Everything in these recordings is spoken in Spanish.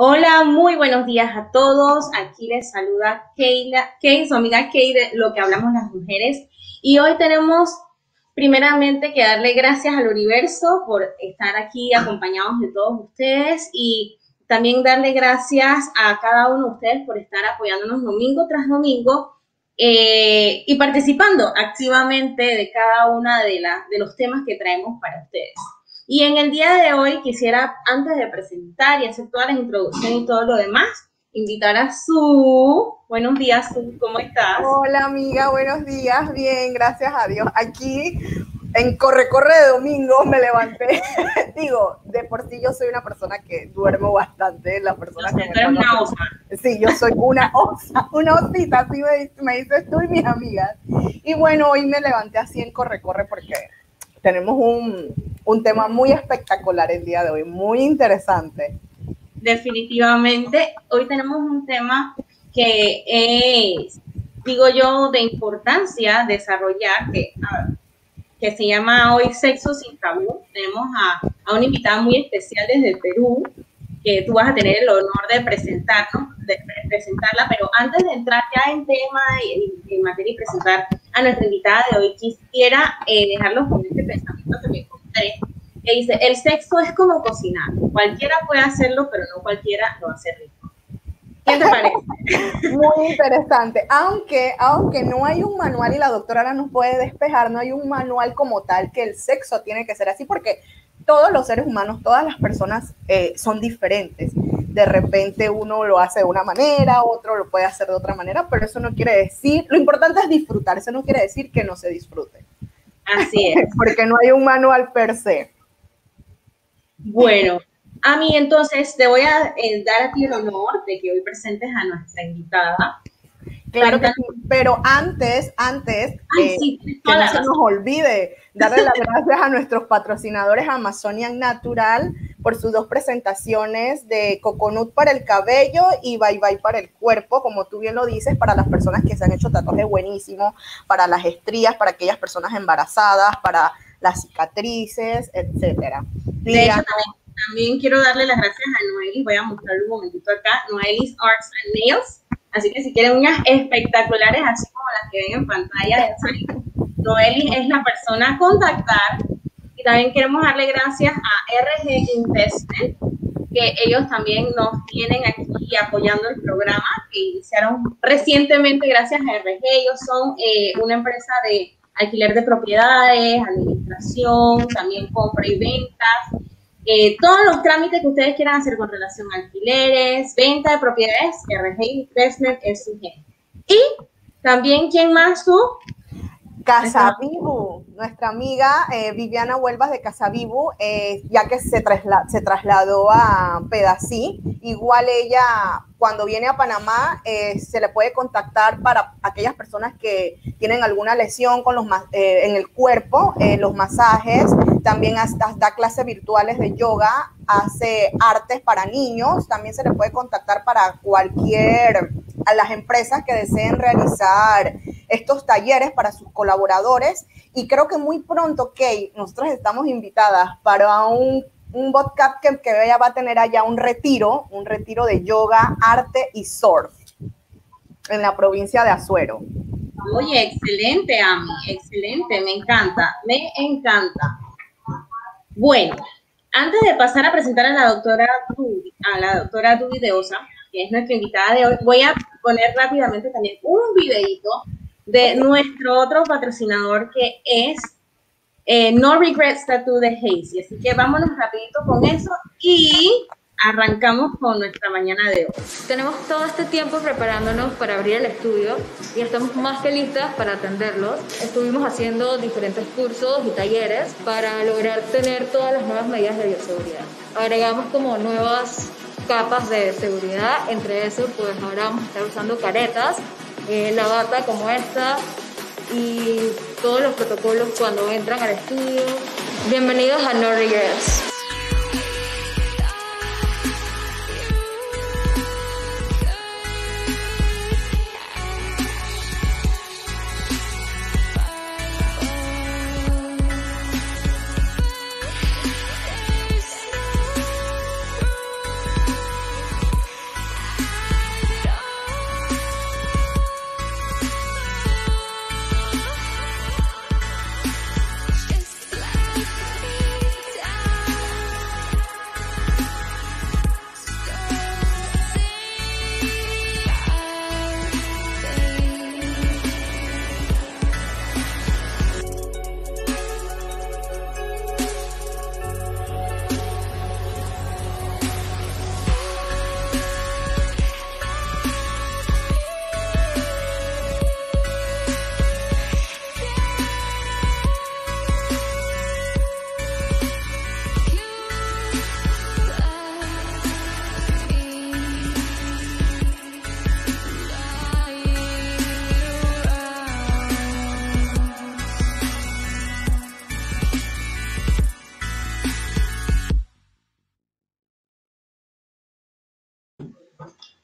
Hola, muy buenos días a todos. Aquí les saluda Keila, Kay, su amiga Kay de Lo que hablamos las mujeres. Y hoy tenemos primeramente que darle gracias al universo por estar aquí acompañados de todos ustedes y también darle gracias a cada uno de ustedes por estar apoyándonos domingo tras domingo eh, y participando activamente de cada una de, los temas que traemos para ustedes. Y en el día de hoy quisiera, antes de presentar y hacer todas las introducciones y todo lo demás, invitar a Su. Buenos días, Su, ¿cómo estás? Hola, amiga, buenos días. Bien, gracias a Dios. Aquí en Corre Corre de domingo me levanté. Digo, de por sí yo soy una persona que duermo bastante. La persona que eres una osa. Sí, yo soy una osa, una osita, así me, me dices tú y mis amigas. Y bueno, hoy me levanté así en Corre Corre porque tenemos un, un tema muy espectacular el día de hoy, muy interesante. Definitivamente, hoy tenemos un tema que es, digo yo, de importancia desarrollar, que, que se llama hoy Sexo sin Tabú. Tenemos a, a una invitada muy especial desde Perú, que tú vas a tener el honor de presentarnos, de presentarla, pero antes de entrar ya en tema y en materia y presentar a nuestra invitada de hoy, quisiera eh, dejarlos con este pensamiento que me encontré, que dice, el sexo es como cocinar, cualquiera puede hacerlo, pero no cualquiera lo hace rico. ¿Qué te parece? Muy interesante, aunque, aunque no hay un manual y la doctora ahora nos puede despejar, no hay un manual como tal que el sexo tiene que ser así, porque todos los seres humanos, todas las personas eh, son diferentes. De repente uno lo hace de una manera, otro lo puede hacer de otra manera, pero eso no quiere decir, lo importante es disfrutar, eso no quiere decir que no se disfrute. Así es. Porque no hay un manual per se. Bueno, a mí entonces te voy a eh, dar a ti el honor de que hoy presentes a nuestra invitada. Claro que sí, pero antes, antes, eh, que no se nos olvide darle las gracias a nuestros patrocinadores Amazonian Natural por sus dos presentaciones de Coconut para el cabello y Bye Bye para el cuerpo, como tú bien lo dices, para las personas que se han hecho tatuajes buenísimos, para las estrías, para aquellas personas embarazadas, para las cicatrices, etcétera. De hecho, también, quiero darle las gracias a Noelis, voy a mostrarle un momentito acá, Noelis Arts and Nails, Así que si quieren uñas espectaculares, así como las que ven en pantalla, Noeli es la persona a contactar. Y también queremos darle gracias a RG Investment, que ellos también nos tienen aquí apoyando el programa que iniciaron recientemente gracias a RG. Ellos son eh, una empresa de alquiler de propiedades, administración, también compra y ventas eh, todos los trámites que ustedes quieran hacer con relación a alquileres, venta de propiedades, RG Investment es su gente. Y también, ¿quién más tú? Casavivu, nuestra amiga eh, Viviana Huelvas de Casavivu, eh, ya que se, se trasladó a Pedací, igual ella cuando viene a Panamá eh, se le puede contactar para aquellas personas que tienen alguna lesión con los, en el cuerpo, los masajes, también hasta da clases virtuales de yoga, hace artes para niños, también se le puede contactar para cualquier, a las empresas que deseen realizar estos talleres para sus colaboradores. Y creo que muy pronto, Kay, nosotros estamos invitadas para un, un podcast que, que ella va a tener allá un retiro, un retiro de yoga, arte y surf en la provincia de Azuero. Oye, excelente, Ami, excelente, me encanta, me encanta. Bueno, antes de pasar a presentar a la doctora a la doctora Dubi de Osa, que es nuestra invitada de hoy, voy a poner rápidamente también un videito de nuestro otro patrocinador que es eh, No Regrets Tattoo de Hazy. Así que vámonos rapidito con eso y arrancamos con nuestra mañana de hoy. Tenemos todo este tiempo preparándonos para abrir el estudio y estamos más que listas para atenderlos. Estuvimos haciendo diferentes cursos y talleres para lograr tener todas las nuevas medidas de bioseguridad. Agregamos como nuevas capas de seguridad, entre eso pues ahora vamos a estar usando caretas eh, la bata como esta y todos los protocolos cuando entran al estudio. Bienvenidos a No Regrets.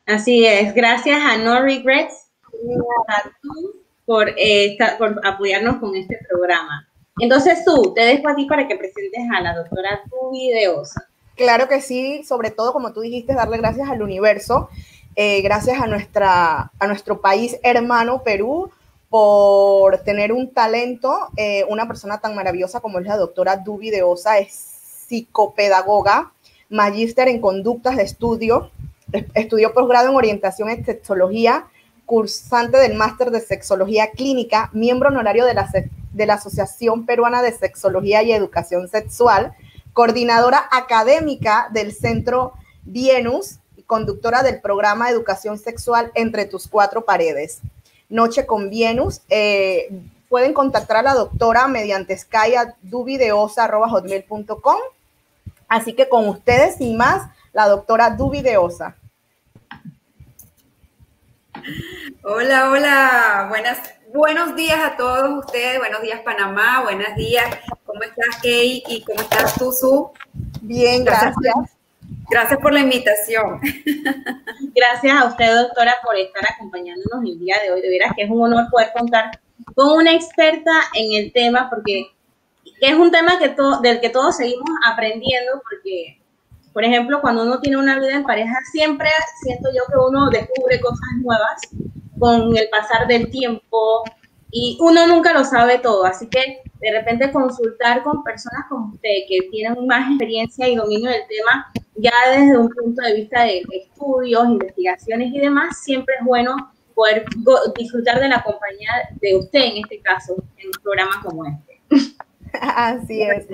Así es, gracias a No Regrets por, eh, por apoyarnos con este programa. Entonces tú, te dejo a ti para que presentes a la doctora Tubi de Osa. Claro que sí, sobre todo como tú dijiste, darle gracias al universo, eh, gracias a, nuestra, a nuestro país hermano Perú por tener un talento, eh, una persona tan maravillosa como es la doctora Dubi de Osa, es psicopedagoga, magíster en conductas de estudio, estudió posgrado en orientación en sexología, cursante del máster de sexología clínica, miembro honorario de la, de la Asociación Peruana de Sexología y Educación Sexual, coordinadora académica del Centro Vienus conductora del programa Educación Sexual Entre tus cuatro paredes. Noche con Vienus. Eh, pueden contactar a la doctora mediante sky a duvideosa.com. Así que con ustedes y más, la doctora Duvideosa. Hola, hola, buenas, buenos días a todos ustedes, buenos días Panamá, buenos días, ¿cómo estás Kay y cómo estás tú, Su? Bien, gracias. Gracias por la invitación. Gracias a usted, doctora, por estar acompañándonos el día de hoy. De veras que es un honor poder contar con una experta en el tema, porque es un tema que del que todos seguimos aprendiendo, porque por ejemplo, cuando uno tiene una vida en pareja, siempre siento yo que uno descubre cosas nuevas con el pasar del tiempo y uno nunca lo sabe todo. Así que de repente consultar con personas como usted que tienen más experiencia y dominio del tema, ya desde un punto de vista de estudios, investigaciones y demás, siempre es bueno poder disfrutar de la compañía de usted en este caso, en un programa como este. Así es.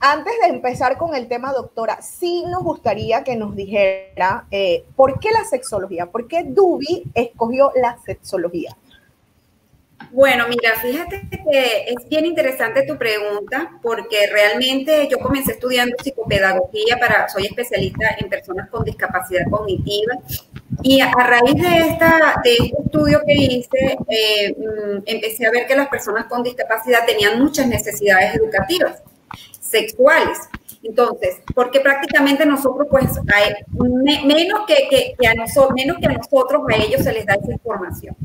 Antes de empezar con el tema, doctora, sí nos gustaría que nos dijera eh, por qué la sexología, por qué Dubi escogió la sexología. Bueno, mira, fíjate que es bien interesante tu pregunta porque realmente yo comencé estudiando psicopedagogía para, soy especialista en personas con discapacidad cognitiva y a raíz de, esta, de este estudio que hice, eh, mm, empecé a ver que las personas con discapacidad tenían muchas necesidades educativas sexuales. Entonces, porque prácticamente nosotros, pues, hay, menos, que, a nosotros, menos que a nosotros, a ellos se les da esa información.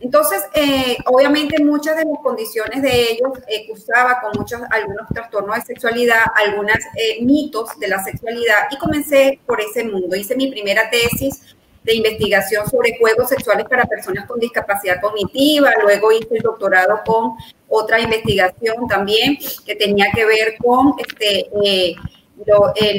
Entonces, eh, obviamente muchas de las condiciones de ellos eh, con muchos, algunos trastornos de sexualidad, algunos eh, mitos de la sexualidad y comencé por ese mundo. Hice mi primera tesis de investigación sobre juegos sexuales para personas con discapacidad cognitiva, luego hice el doctorado con otra investigación también que tenía que ver con este, eh,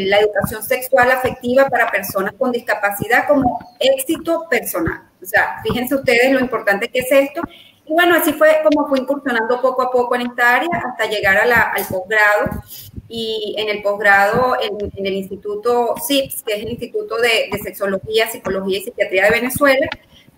la educación sexual afectiva para personas con discapacidad como éxito personal. O sea, fíjense ustedes lo importante que es esto. Y bueno, así fue como fue incursionando poco a poco en esta área hasta llegar a la, al posgrado y en el posgrado en, el Instituto CIPS, que es el Instituto de, Sexología, Psicología y Psiquiatría de Venezuela,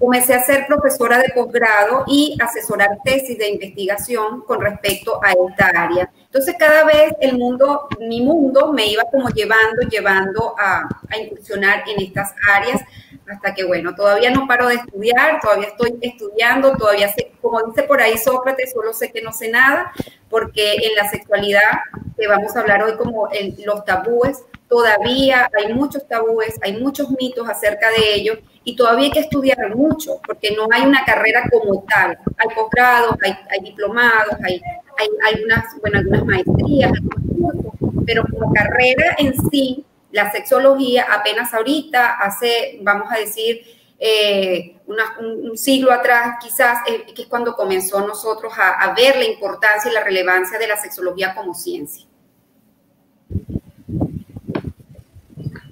comencé a ser profesora de posgrado y asesorar tesis de investigación con respecto a esta área. Entonces, cada vez el mundo, mi mundo, me iba como llevando, llevando a, a incursionar en estas áreas hasta que, bueno, todavía no paro de estudiar, todavía estoy estudiando, todavía sé, como dice por ahí Sócrates, solo sé que no sé nada, porque en la sexualidad, que vamos a hablar hoy como en los tabúes, todavía hay muchos tabúes, hay muchos mitos acerca de ellos y todavía hay que estudiar mucho, porque no hay una carrera como tal. Hay posgrados, hay, diplomados, hay, hay, algunas, bueno, algunas maestrías, pero como carrera en sí, la sexología apenas ahorita, hace, vamos a decir, eh, un, siglo atrás, quizás, eh, que es cuando comenzó nosotros a, ver la importancia y la relevancia de la sexología como ciencia.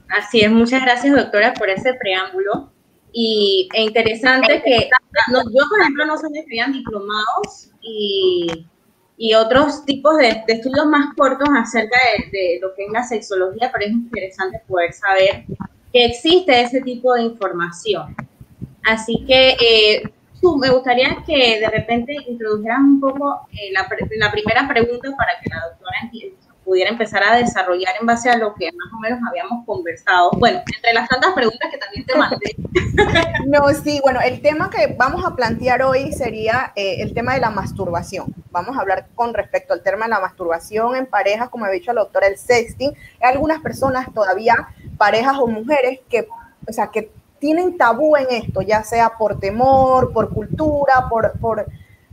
Así es, muchas gracias doctora por ese preámbulo. Y es interesante que yo, por ejemplo, no sé si estudian diplomados y y otros tipos de, estudios más cortos acerca de, lo que es la sexología, pero es interesante poder saber que existe ese tipo de información. Así que eh, me gustaría que de repente introdujeras un poco eh, la, la, primera pregunta para que la doctora entienda pudiera empezar a desarrollar en base a lo que más o menos habíamos conversado. Bueno, entre las tantas preguntas que también te mandé. No, sí, bueno, el tema que vamos a plantear hoy sería eh, el tema de la masturbación. Vamos a hablar con respecto al tema de la masturbación en parejas, como ha dicho la doctora, el sexting. Hay algunas personas todavía, parejas o mujeres, que, o sea, que tienen tabú en esto, ya sea por temor, por cultura, por, por,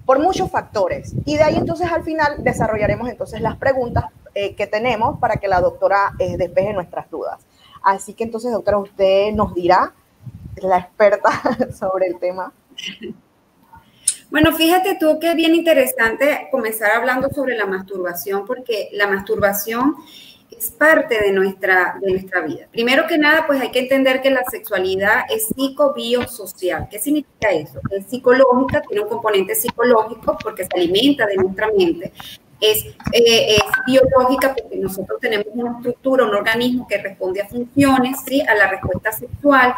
por muchos factores. Y de ahí entonces al final desarrollaremos entonces las preguntas eh, que tenemos para que la doctora eh, despeje nuestras dudas. Así que entonces, doctora, usted nos dirá, la experta sobre el tema. Bueno, fíjate tú que es bien interesante comenzar hablando sobre la masturbación, porque la masturbación es parte de nuestra, de nuestra vida. Primero que nada, pues hay que entender que la sexualidad es psicobiosocial. ¿Qué significa eso? Es psicológica, tiene un componente psicológico porque se alimenta de nuestra mente. Es, eh, es, biológica porque nosotros tenemos una estructura, un organismo que responde a funciones, ¿sí? a la respuesta sexual,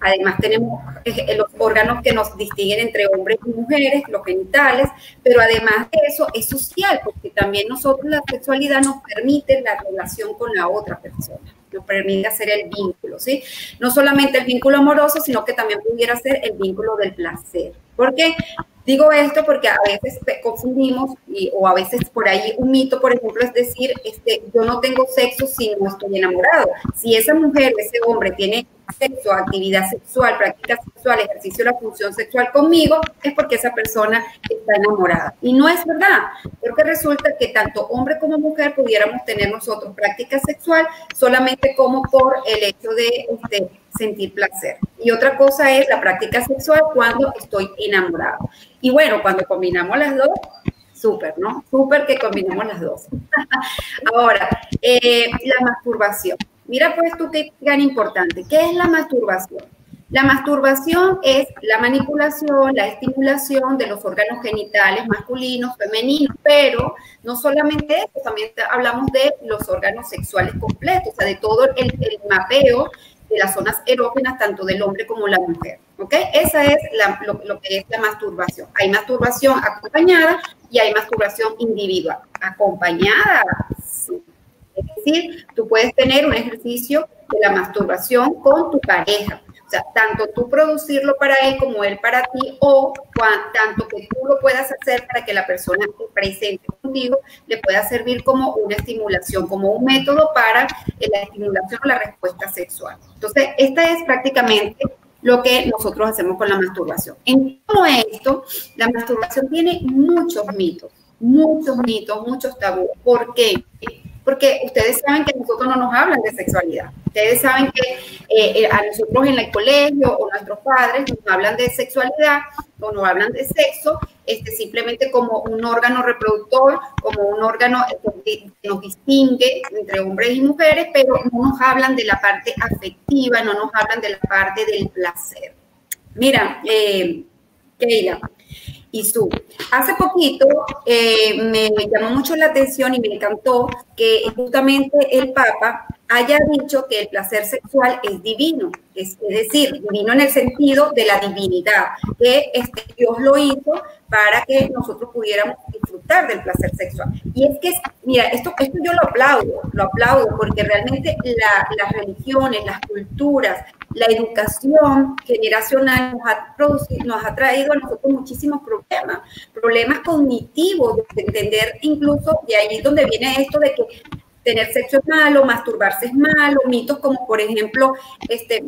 Además tenemos eh, los órganos que nos distinguen entre hombres y mujeres, los genitales, pero además de eso es social, porque también nosotros la sexualidad nos permite la relación con la otra persona, nos permite hacer el vínculo, ¿sí? No solamente el vínculo amoroso, sino que también pudiera ser el vínculo del placer. ¿Por qué? Digo esto porque a veces confundimos y, o a veces por ahí un mito, por ejemplo, es decir, este, yo no tengo sexo si no estoy enamorado. Si esa mujer, ese hombre tiene sexo, actividad sexual, práctica sexual, ejercicio de la función sexual conmigo, es porque esa persona está enamorada. Y no es verdad, porque resulta que tanto hombre como mujer pudiéramos tener nosotros práctica sexual solamente como por el hecho de este, sentir placer. Y otra cosa es la práctica sexual cuando estoy enamorado. Y bueno, cuando combinamos las dos, súper, ¿no? Súper que combinamos las dos. Ahora, eh, la masturbación. Mira pues tú qué gran importante. ¿Qué es la masturbación? La masturbación es la manipulación, la estimulación de los órganos genitales masculinos, femeninos, pero no solamente eso, también hablamos de los órganos sexuales completos, o sea, de todo el, mapeo de las zonas erógenas, tanto del hombre como la mujer. ¿Ok? Esa es lo, lo, que es la masturbación. Hay masturbación acompañada y hay masturbación individual. Acompañada, sí. Es decir, tú puedes tener un ejercicio de la masturbación con tu pareja. O sea, tanto tú producirlo para él como él para ti, o tanto que tú lo puedas hacer para que la persona presente contigo le pueda servir como una estimulación, como un método para la estimulación o la respuesta sexual. Entonces, esta es prácticamente lo que nosotros hacemos con la masturbación. En todo esto, la masturbación tiene muchos mitos, muchos mitos, muchos tabúes. ¿Por qué? Porque ustedes saben que nosotros no nos hablan de sexualidad. Ustedes saben que eh, eh, a nosotros en el colegio o nuestros padres nos hablan de sexualidad o nos hablan de sexo este, simplemente como un órgano reproductor, como un órgano que nos distingue entre hombres y mujeres, pero no nos hablan de la parte afectiva, no nos hablan de la parte del placer. Mira, eh, Keila, y su. Hace poquito eh, me llamó mucho la atención y me encantó que justamente el Papa haya dicho que el placer sexual es divino, es, decir, divino en el sentido de la divinidad, que este, Dios lo hizo para que nosotros pudiéramos disfrutar del placer sexual. Y es que, mira, esto, esto yo lo aplaudo, lo aplaudo, porque realmente las religiones, las culturas, la educación generacional nos ha, producido, nos ha traído a nosotros muchísimos problemas, problemas cognitivos, de entender incluso, de ahí donde viene esto de que tener sexo es malo, masturbarse es malo, mitos como por ejemplo, este,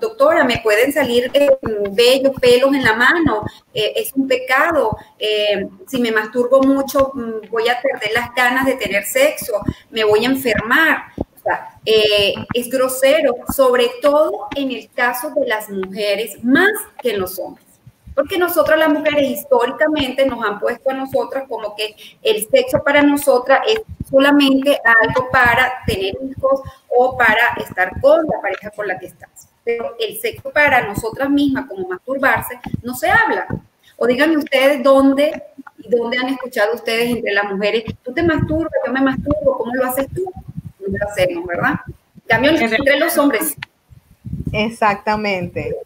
doctora, me pueden salir eh, bellos pelos en la mano, eh, es un pecado, eh, si me masturbo mucho mm, voy a perder las ganas de tener sexo, me voy a enfermar. Es grosero, sobre todo en el caso de las mujeres, más que en los hombres porque nosotras las mujeres históricamente nos han puesto a nosotras como que el sexo para nosotras es solamente algo para tener hijos o para estar con la pareja con la que estás. Pero el sexo para nosotras mismas, como masturbarse, no se habla. O díganme ustedes dónde, dónde han escuchado ustedes entre las mujeres, tú te masturbas, yo me masturbo, ¿cómo lo haces tú? Hacemos, ¿verdad? Cambio entre los hombres. Exactamente.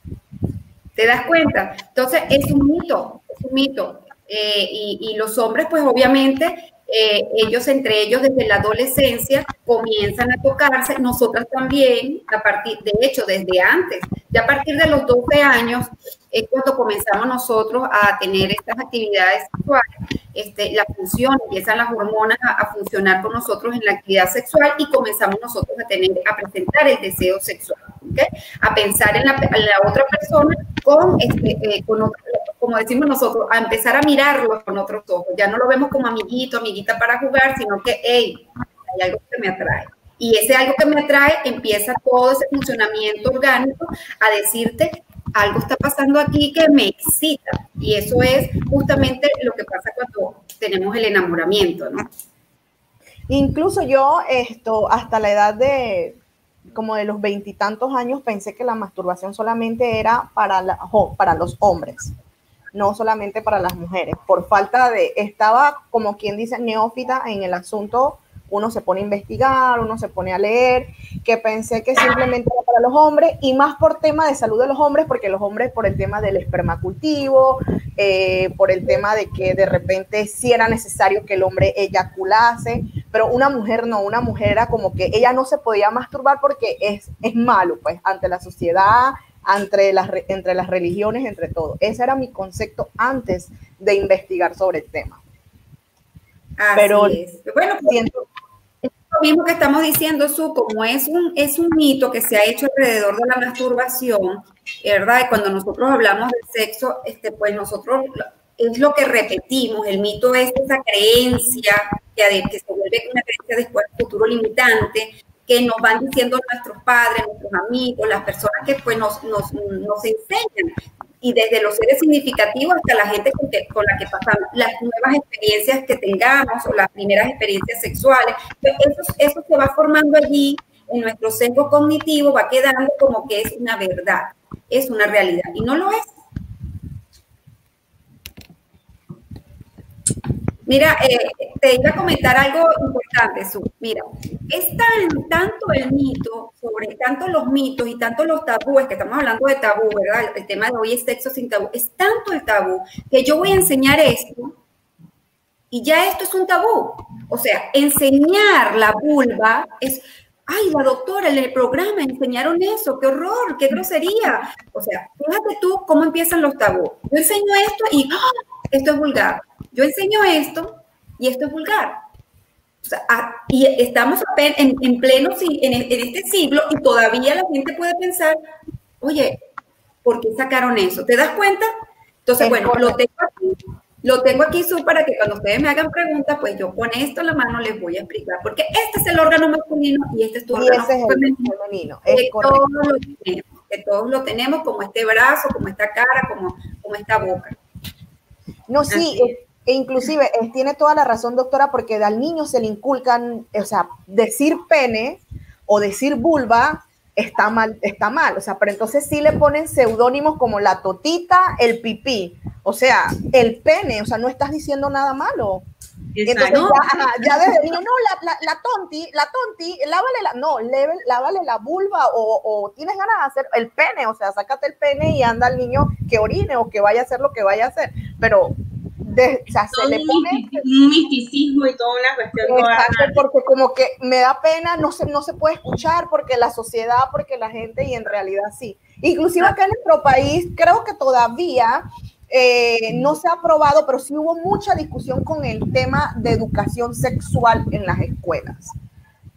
¿Te das cuenta? Entonces, es un mito, es un mito. Eh, y, los hombres, pues obviamente, eh, ellos entre ellos desde la adolescencia comienzan a tocarse, nosotras también, a partir, de hecho, desde antes, ya a partir de los 12 años es cuando comenzamos nosotros a tener estas actividades sexuales, este, la función, empiezan las hormonas a, a, funcionar con nosotros en la actividad sexual y comenzamos nosotros a tener, a presentar el deseo sexual. A pensar en la, otra persona con, este, eh, como decimos nosotros, a empezar a mirarlo con otros ojos. Ya no lo vemos como amiguito, amiguita para jugar, sino que, hey, hay algo que me atrae. Y ese algo que me atrae empieza todo ese funcionamiento orgánico a decirte algo está pasando aquí que me excita. Y eso es justamente lo que pasa cuando tenemos el enamoramiento, ¿no? Incluso yo, esto, hasta la edad de como de los veintitantos años, pensé que la masturbación solamente era para, para los hombres, no solamente para las mujeres. Por falta de, estaba como quien dice neófita en el asunto uno se pone a investigar, uno se pone a leer, que pensé que simplemente era para los hombres y más por tema de salud de los hombres, porque los hombres por el tema del espermacultivo, eh, por el tema de que de repente sí era necesario que el hombre eyaculase, pero una mujer no, una mujer era como que ella no se podía masturbar porque es, es malo, pues, ante la sociedad, entre las, entre las religiones, entre todo. Ese era mi concepto antes de investigar sobre el tema. Así pero es. bueno, siento, lo mismo que estamos diciendo, Su, como es un, es un mito que se ha hecho alrededor de la masturbación, ¿verdad? Y cuando nosotros hablamos del sexo, este, pues nosotros es lo que repetimos, el mito es esa creencia que, que se vuelve una creencia después futuro limitante, que nos van diciendo nuestros padres, nuestros amigos, las personas que pues nos, nos, nos enseñan y desde los seres significativos hasta la gente con, la que pasamos, las nuevas experiencias que tengamos o las primeras experiencias sexuales, eso, eso se va formando allí en nuestro centro cognitivo, va quedando como que es una verdad, es una realidad y no lo es. Mira, eh, te iba a comentar algo importante, Su. Mira, es tan, tanto el mito, sobre tanto los mitos y tanto los tabúes, que estamos hablando de tabú, ¿verdad? El tema de hoy es sexo sin tabú. Es tanto el tabú que yo voy a enseñar esto y ya esto es un tabú. O sea, enseñar la vulva es, ay, la doctora en el programa enseñaron eso, qué horror, qué grosería. O sea, fíjate tú cómo empiezan los tabús. Yo enseño esto y ¡ah! esto es vulgar yo enseño esto y esto es vulgar. y estamos en, en pleno en, en, este siglo y todavía la gente puede pensar, oye, ¿por qué sacaron eso? ¿Te das cuenta? Entonces, bueno, lo tengo aquí, lo tengo aquí su para que cuando ustedes me hagan preguntas, pues yo con esto en la mano les voy a explicar, porque este es el órgano masculino y este es tu órgano femenino. que, todos lo tenemos, que todos lo tenemos, como este brazo, como esta cara, como, como esta boca. No, sí, e inclusive, tiene toda la razón, doctora, porque al niño se le inculcan, o sea, decir pene o decir vulva está mal, está mal. O sea, pero entonces sí le ponen seudónimos como la totita, el pipí. O sea, el pene, o sea, no estás diciendo nada malo. Entonces ya, desde niño, no, la, la, tonti, la tonti, lávale la, no, lávale la vulva o, o, tienes ganas de hacer el pene, o sea, sácate el pene y anda al niño que orine o que vaya a hacer lo que vaya a hacer. Pero de, o sea, se le pone un misticismo y toda una cuestión exacto, porque como que me da pena no se no se puede escuchar porque la sociedad porque la gente y en realidad sí. Inclusive acá en nuestro país creo que todavía eh, no se ha aprobado pero sí hubo mucha discusión con el tema de educación sexual en las escuelas.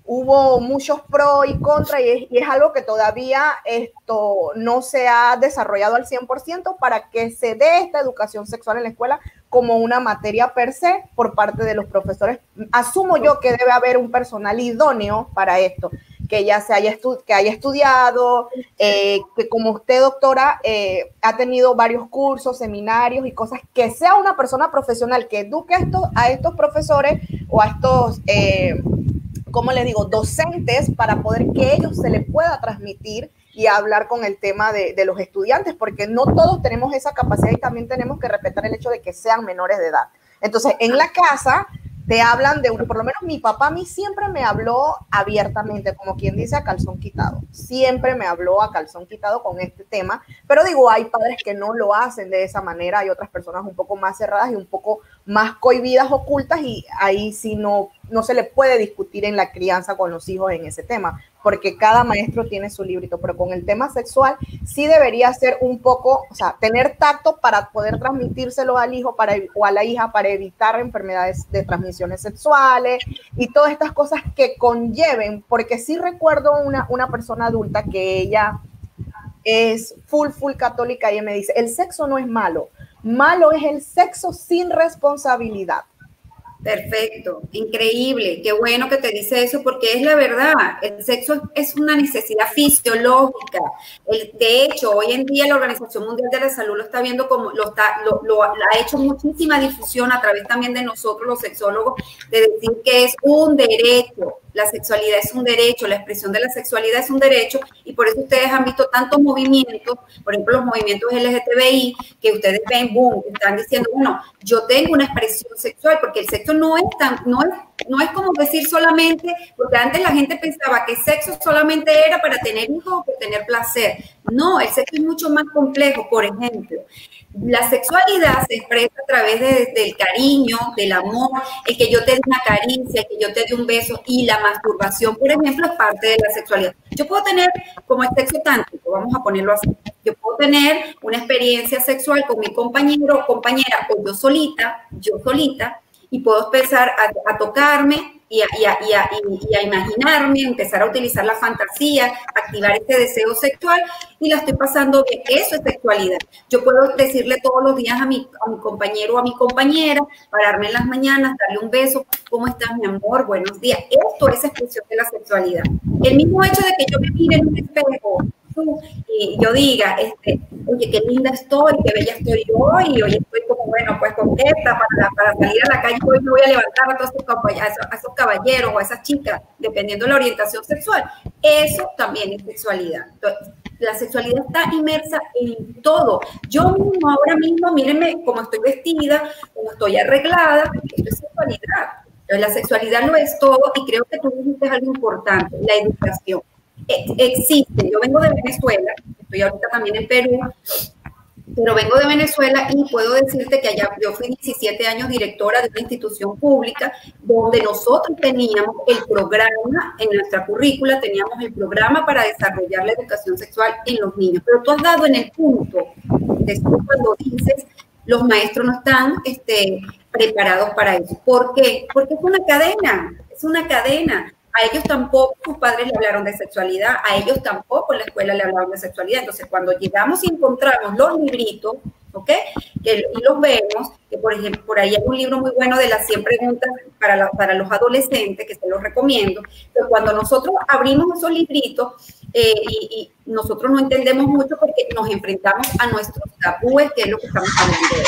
Hubo muchos pros y contras y, y es, algo que todavía esto no se ha desarrollado al 100% para que se dé esta educación sexual en la escuela como una materia per se por parte de los profesores. Asumo yo que debe haber un personal idóneo para esto, que ya se haya, estudiado, eh, que como usted, doctora, eh, ha tenido varios cursos, seminarios y cosas, que sea una persona profesional que eduque a estos, profesores o a estos... Eh, como les digo, docentes para poder que ellos se les pueda transmitir y hablar con el tema de, de, los estudiantes, porque no todos tenemos esa capacidad y también tenemos que respetar el hecho de que sean menores de edad. Entonces, en la casa te hablan de uno, por lo menos mi papá a mí siempre me habló abiertamente, como quien dice a calzón quitado, siempre me habló a calzón quitado con este tema, pero digo, hay padres que no lo hacen de esa manera, hay otras personas un poco más cerradas y un poco más cohibidas, ocultas, y ahí sí no, no se le puede discutir en la crianza con los hijos en ese tema, porque cada maestro tiene su librito, pero con el tema sexual sí debería ser un poco, o sea, tener tacto para poder transmitírselo al hijo para, o a la hija para evitar enfermedades de transmisiones sexuales y todas estas cosas que conlleven, porque sí recuerdo una, una persona adulta que ella es full, full católica y me dice, el sexo no es malo, malo es el sexo sin responsabilidad. Perfecto, increíble, qué bueno que te dice eso porque es la verdad, el sexo es una necesidad fisiológica. de hecho, hoy en día la Organización Mundial de la Salud lo está viendo como, lo, está, lo, ha hecho muchísima difusión a través también de nosotros los sexólogos, de decir que es un derecho, la sexualidad es un derecho, la expresión de la sexualidad es un derecho y por eso ustedes han visto tantos movimientos, por ejemplo los movimientos LGTBI, que ustedes ven, boom, están diciendo, bueno, yo tengo una expresión sexual, porque el sexo no es tan, no es, no es como decir solamente, porque antes la gente pensaba que sexo solamente era para tener hijos o para tener placer. No, el sexo es mucho más complejo, por ejemplo. La sexualidad se expresa a través del cariño, del amor, el que yo te dé una caricia, el que yo te dé un beso y la masturbación, por ejemplo, es parte de la sexualidad. Yo puedo tener como sexo tántrico, vamos a ponerlo así. Yo puedo tener una experiencia sexual con mi compañero o compañera o yo solita, yo solita, y puedo empezar a, tocarme y a, imaginarme, empezar a utilizar la fantasía, activar este deseo sexual y la estoy pasando bien. Eso es sexualidad. Yo puedo decirle todos los días a mi, a mi compañero o a mi compañera, pararme en las mañanas, darle un beso, ¿cómo estás mi amor? Buenos días. Esto es expresión de la sexualidad. El mismo hecho de que yo me mire en un espejo y yo diga, este, oye, qué linda estoy, qué bella estoy hoy, hoy estoy como, bueno, pues contenta para, para salir a la calle, hoy me voy a levantar a, todos esos, caballeros o a esas chicas, dependiendo de la orientación sexual. Eso también es sexualidad. Entonces, la sexualidad está inmersa en todo. Yo mismo, ahora mismo, mírenme cómo estoy vestida, cómo estoy arreglada, esto es sexualidad. La sexualidad lo es todo y creo que tú dijiste algo importante, la educación existe. Yo vengo de Venezuela, estoy ahorita también en Perú, pero vengo de Venezuela y puedo decirte que allá yo fui 17 años directora de una institución pública donde nosotros teníamos el programa en nuestra currícula, teníamos el programa para desarrollar la educación sexual en los niños. Pero tú has dado en el punto, después cuando dices, los maestros no están este, preparados para eso. ¿Por qué? Porque es una cadena, es una cadena. A ellos tampoco sus padres le hablaron de sexualidad, a ellos tampoco en la escuela le hablaron de sexualidad. Entonces, cuando llegamos y encontramos los libritos, ¿ok? Que, los vemos, que por ejemplo, por ahí hay un libro muy bueno de las 100 preguntas para, para los adolescentes, que se los recomiendo, pero cuando nosotros abrimos esos libritos eh, y, nosotros no entendemos mucho porque nos enfrentamos a nuestros tabúes, que es lo que estamos hablando de,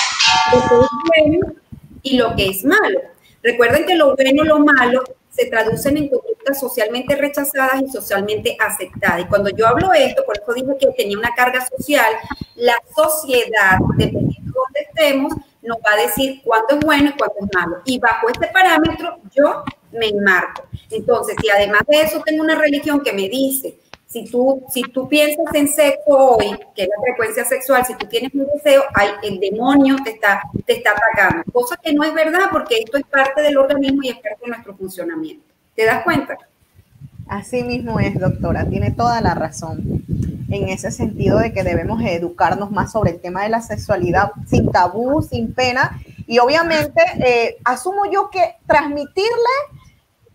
lo que es bueno y lo que es malo. Recuerden que lo bueno y lo malo se traducen en socialmente rechazadas y socialmente aceptadas. Y cuando yo hablo esto, por eso dije que tenía una carga social, la sociedad, dependiendo de dónde estemos, nos va a decir cuánto es bueno y cuánto es malo. Y bajo este parámetro yo me enmarco. Entonces, si además de eso tengo una religión que me dice, si tú, si tú piensas en sexo hoy, que es la frecuencia sexual, si tú tienes un deseo, hay, el demonio te está, te está atacando. Cosa que no es verdad porque esto es parte del organismo y es parte de nuestro funcionamiento. ¿Te das cuenta? Así mismo es, doctora, tiene toda la razón en ese sentido de que debemos educarnos más sobre el tema de la sexualidad sin tabú, sin pena y obviamente eh, asumo yo que transmitirle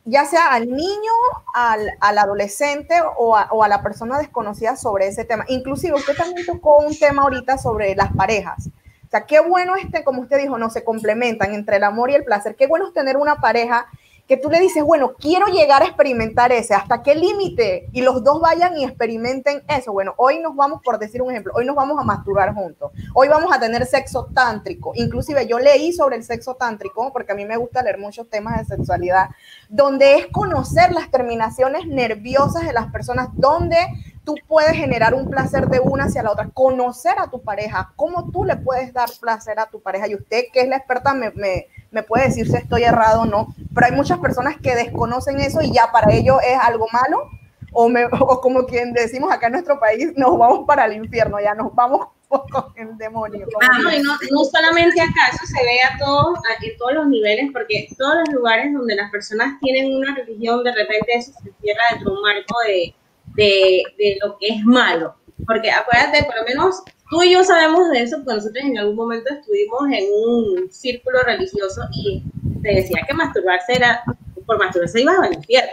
ya sea al niño, al, adolescente o a, la persona desconocida sobre ese tema. Inclusive usted también tocó un tema ahorita sobre las parejas. O sea, qué bueno este, como usted dijo, no se complementan entre el amor y el placer. Qué bueno es tener una pareja que tú le dices, bueno, quiero llegar a experimentar ese, ¿hasta qué límite? Y los dos vayan y experimenten eso. Bueno, hoy nos vamos, por decir un ejemplo, hoy nos vamos a masturbar juntos, hoy vamos a tener sexo tántrico. Inclusive yo leí sobre el sexo tántrico, porque a mí me gusta leer muchos temas de sexualidad, donde es conocer las terminaciones nerviosas de las personas, donde tú puedes generar un placer de una hacia la otra, conocer a tu pareja, cómo tú le puedes dar placer a tu pareja. Y usted, que es la experta, me, me, puede decir si estoy errado o no, pero hay muchas personas que desconocen eso y ya para ellos es algo malo, o, me, o como quien decimos acá en nuestro país, nos vamos para el infierno, ya nos vamos con el demonio. Ah, no, no, solamente acá, eso se ve a todos, en todos los niveles, porque todos los lugares donde las personas tienen una religión, de repente eso se cierra dentro de un marco de de, de lo que es malo. Porque acuérdate, por lo menos tú y yo sabemos de eso, porque nosotros en algún momento estuvimos en un círculo religioso y te decía que masturbarse era por masturbarse ibas al infierno.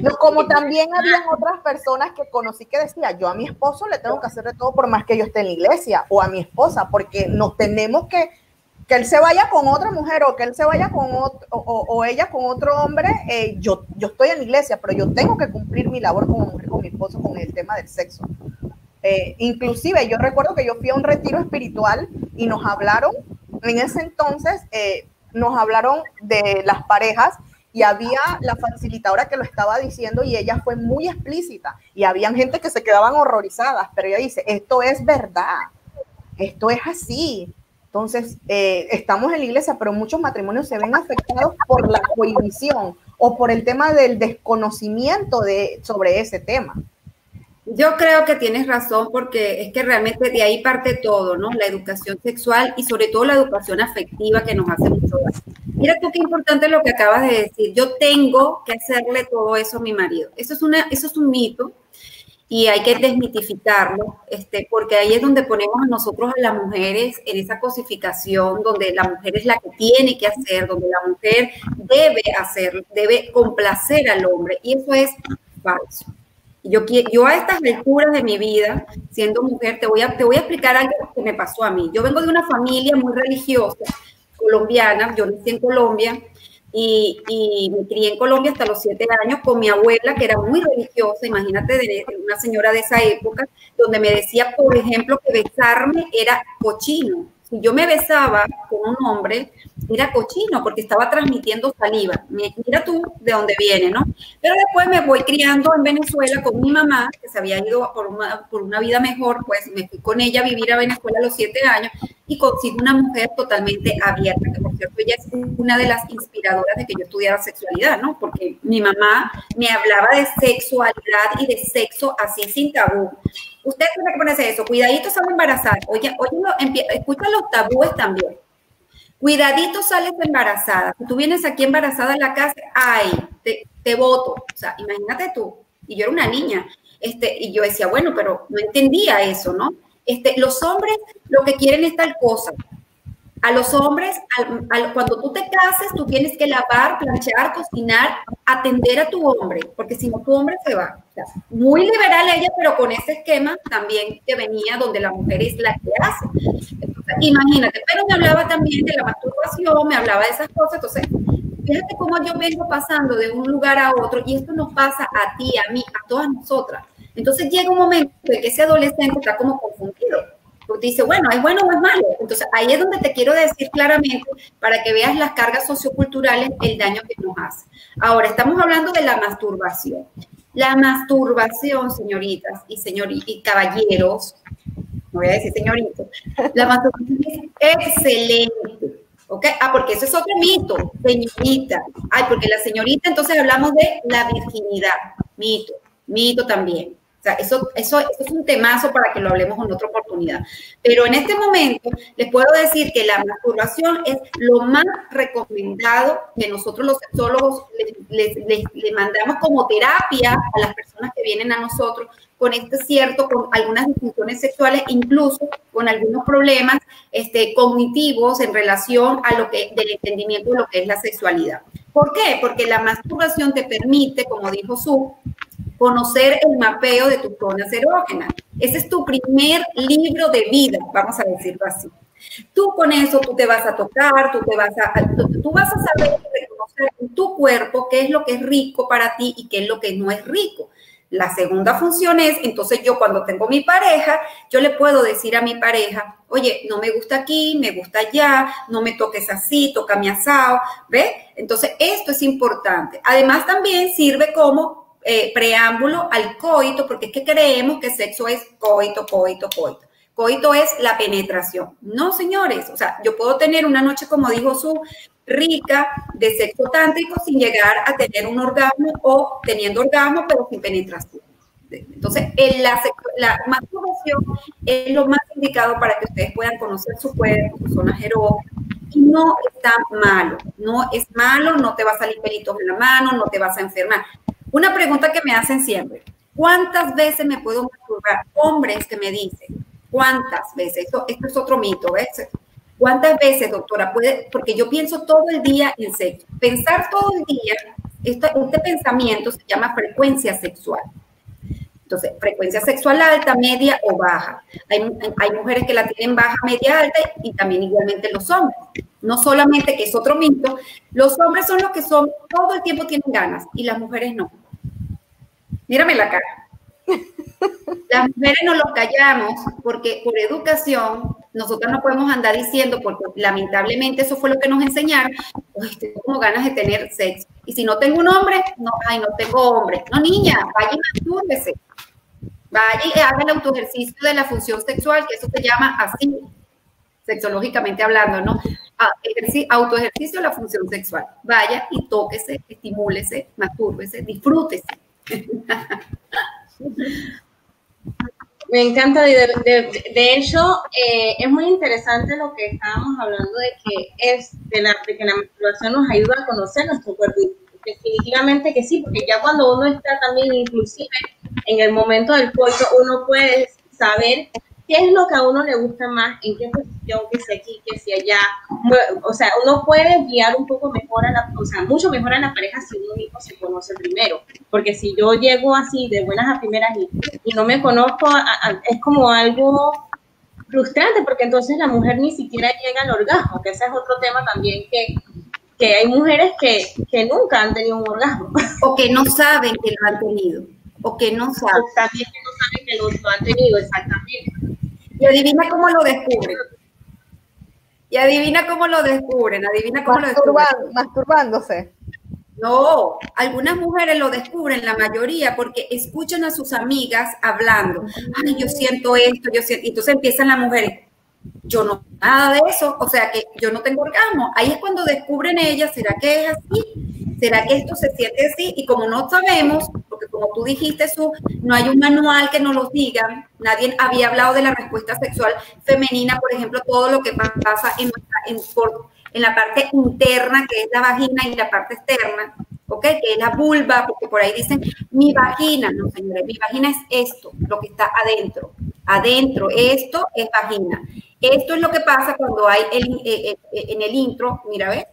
No, como también habían otras personas que conocí que decía, yo a mi esposo le tengo que hacer de todo por más que yo esté en la iglesia, o a mi esposa, porque nos tenemos que, que él se vaya con otra mujer, o que él se vaya con otro, o, ella con otro hombre, eh, yo, yo estoy en la iglesia, pero yo tengo que cumplir mi labor como mujer con mi esposo con el tema del sexo. Eh, inclusive yo recuerdo que yo fui a un retiro espiritual y nos hablaron, en ese entonces eh, nos hablaron de las parejas y había la facilitadora que lo estaba diciendo y ella fue muy explícita y habían gente que se quedaban horrorizadas, pero ella dice, esto es verdad, esto es así. Entonces, eh, estamos en la iglesia, pero muchos matrimonios se ven afectados por la prohibición o por el tema del desconocimiento de, sobre ese tema. Yo creo que tienes razón porque es que realmente de ahí parte todo, ¿no? La educación sexual y sobre todo la educación afectiva que nos hace mucho daño. Mira tú qué importante lo que acabas de decir. Yo tengo que hacerle todo eso a mi marido. Eso es, una, eso es un mito y hay que desmitificarlo, este, porque ahí es donde ponemos a nosotros a las mujeres en esa cosificación, donde la mujer es la que tiene que hacer, donde la mujer debe hacer, debe complacer al hombre. Y eso es falso. Yo, yo a estas alturas de mi vida, siendo mujer, te voy, a, explicar algo que me pasó a mí. Yo vengo de una familia muy religiosa, colombiana, yo nací en Colombia y, y, me crié en Colombia hasta los siete años con mi abuela, que era muy religiosa, imagínate, de una señora de esa época, donde me decía, por ejemplo, que besarme era cochino. Yo me besaba con un hombre, era cochino porque estaba transmitiendo saliva. Mira tú de dónde viene, ¿no? Pero después me voy criando en Venezuela con mi mamá, que se había ido por una, por una vida mejor, pues me fui con ella a vivir a Venezuela a los siete años y consigo una mujer totalmente abierta, que por cierto ella es una de las inspiradoras de que yo estudiara sexualidad, ¿no? Porque mi mamá me hablaba de sexualidad y de sexo así sin tabú. Usted tiene que ponerse eso, cuidadito sale embarazada. Oye, oye, escucha los tabúes también. Cuidadito sales embarazada. Si tú vienes aquí embarazada en la casa, ay, te, te voto. O sea, imagínate tú. Y yo era una niña. Este, y yo decía, bueno, pero no entendía eso, ¿no? Este, los hombres lo que quieren es tal cosa. A los hombres, cuando tú te cases, tú tienes que lavar, planchar, cocinar, atender a tu hombre, porque si no, tu hombre se va. muy liberal ella, pero con ese esquema también que venía donde la mujer es la que hace. imagínate, pero me hablaba también de la masturbación, me hablaba de esas cosas. Entonces, fíjate cómo yo vengo pasando de un lugar a otro y esto nos pasa a ti, a mí, a todas nosotras. Entonces llega un momento en que ese adolescente está como confundido dice, bueno, ¿es bueno o es malo? Entonces, ahí es donde te quiero decir claramente para que veas las cargas socioculturales, el daño que nos hace. Ahora, estamos hablando de la masturbación. La masturbación, señoritas y, señoritas y caballeros, no voy a decir señoritos, la masturbación es excelente. ¿Ok? Ah, porque eso es otro mito, señorita. Ay, porque la señorita, entonces hablamos de la virginidad. Mito, mito también. O sea, eso, eso, es un temazo para que lo hablemos en otra oportunidad. Pero en este momento les puedo decir que la masturbación es lo más recomendado que nosotros los sexólogos les, mandamos como terapia a las personas que vienen a nosotros con este cierto, con algunas disfunciones sexuales, incluso con algunos problemas este, cognitivos en relación a lo que, del entendimiento de lo que es la sexualidad. ¿Por qué? Porque la masturbación te permite, como dijo Su, conocer el mapeo de tus zonas erógenas. Ese es tu primer libro de vida, vamos a decirlo así. Tú con eso, tú te vas a tocar, tú te vas a, tú vas a saber reconocer en tu cuerpo qué es lo que es rico para ti y qué es lo que no es rico. La segunda función es, entonces yo cuando tengo mi pareja, yo le puedo decir a mi pareja, oye, no me gusta aquí, me gusta allá, no me toques así, toca mi asado, ¿ve? Entonces esto es importante. Además también sirve como eh, preámbulo al coito, porque es que creemos que sexo es coito, coito, coito. Coito es la penetración. No, señores, o sea, yo puedo tener una noche, como dijo su, rica de sexo tántrico sin llegar a tener un orgasmo o teniendo orgasmo, pero sin penetración. Entonces, la, la masturbación es lo más indicado para que ustedes puedan conocer su cuerpo, su zona no está malo, no es malo, no te va a salir pelitos en la mano, no te vas a enfermar. Una pregunta que me hacen siempre, ¿cuántas veces me puedo masturbar? Hombres que me dicen, ¿cuántas veces? Esto, esto es otro mito, ¿ves? ¿Cuántas veces, doctora? Puede, porque yo pienso todo el día en sexo. Pensar todo el día Este, pensamiento se llama frecuencia sexual. Entonces, frecuencia sexual alta, media o baja. Hay, hay, mujeres que la tienen baja, media, alta y también igualmente los hombres. No solamente que es otro mito, los hombres son los que son, todo el tiempo tienen ganas y las mujeres no. Mírame la cara. Las mujeres no los callamos porque por educación nosotros no podemos andar diciendo, porque lamentablemente eso fue lo que nos enseñaron, pues tengo ganas de tener sexo. Y si no tengo un hombre, no, ay, no tengo hombre. No, niña, vaya y mastúrbese. Vaya y haga el autoejercicio de la función sexual, que eso se llama así, sexológicamente hablando, ¿no? Ah, autoejercicio de la función sexual. Vaya y tóquese, estimúlese, mastúrbese, disfrútese. Me encanta, de, de, hecho, eh, es muy interesante lo que estábamos hablando de que es de, la, que la masturbación nos ayuda a conocer nuestro cuerpo. Definitivamente que sí, porque ya cuando uno está también inclusive en el momento del coito, uno puede saber qué es lo que a uno le gusta más, en qué posición, que si aquí, que si allá. O sea, uno puede guiar un poco mejor a la, o sea, mucho mejor a la pareja si uno mismo se conoce primero. Porque si yo llego así de buenas a primeras y, no me conozco, es como algo frustrante porque entonces la mujer ni siquiera llega al orgasmo, que ese es otro tema también que, que hay mujeres que, que nunca han tenido un orgasmo. O que no saben que lo han tenido o que no saben. también que no saben que lo, han tenido, exactamente. Y adivina cómo lo descubren. Y adivina cómo lo descubren, adivina cómo lo descubren. Masturbándose. No, algunas mujeres lo descubren, la mayoría, porque escuchan a sus amigas hablando. Ay, yo siento esto, yo siento. Y entonces empiezan las mujeres. Yo no, nada de eso, o sea que yo no tengo orgasmo. Ahí es cuando descubren ellas, ¿será que es así? ¿Será que esto se siente así? Y como no sabemos, como tú dijiste, no hay un manual que nos lo diga. Nadie había hablado de la respuesta sexual femenina, por ejemplo, todo lo que pasa en, en, la parte interna, que es la vagina, y la parte externa, ¿ok? Que es la vulva, porque por ahí dicen, mi vagina, no señores, mi vagina es esto, lo que está adentro. Adentro, esto es vagina. Esto es lo que pasa cuando hay el, eh, eh, en el intro, mira, ¿ves?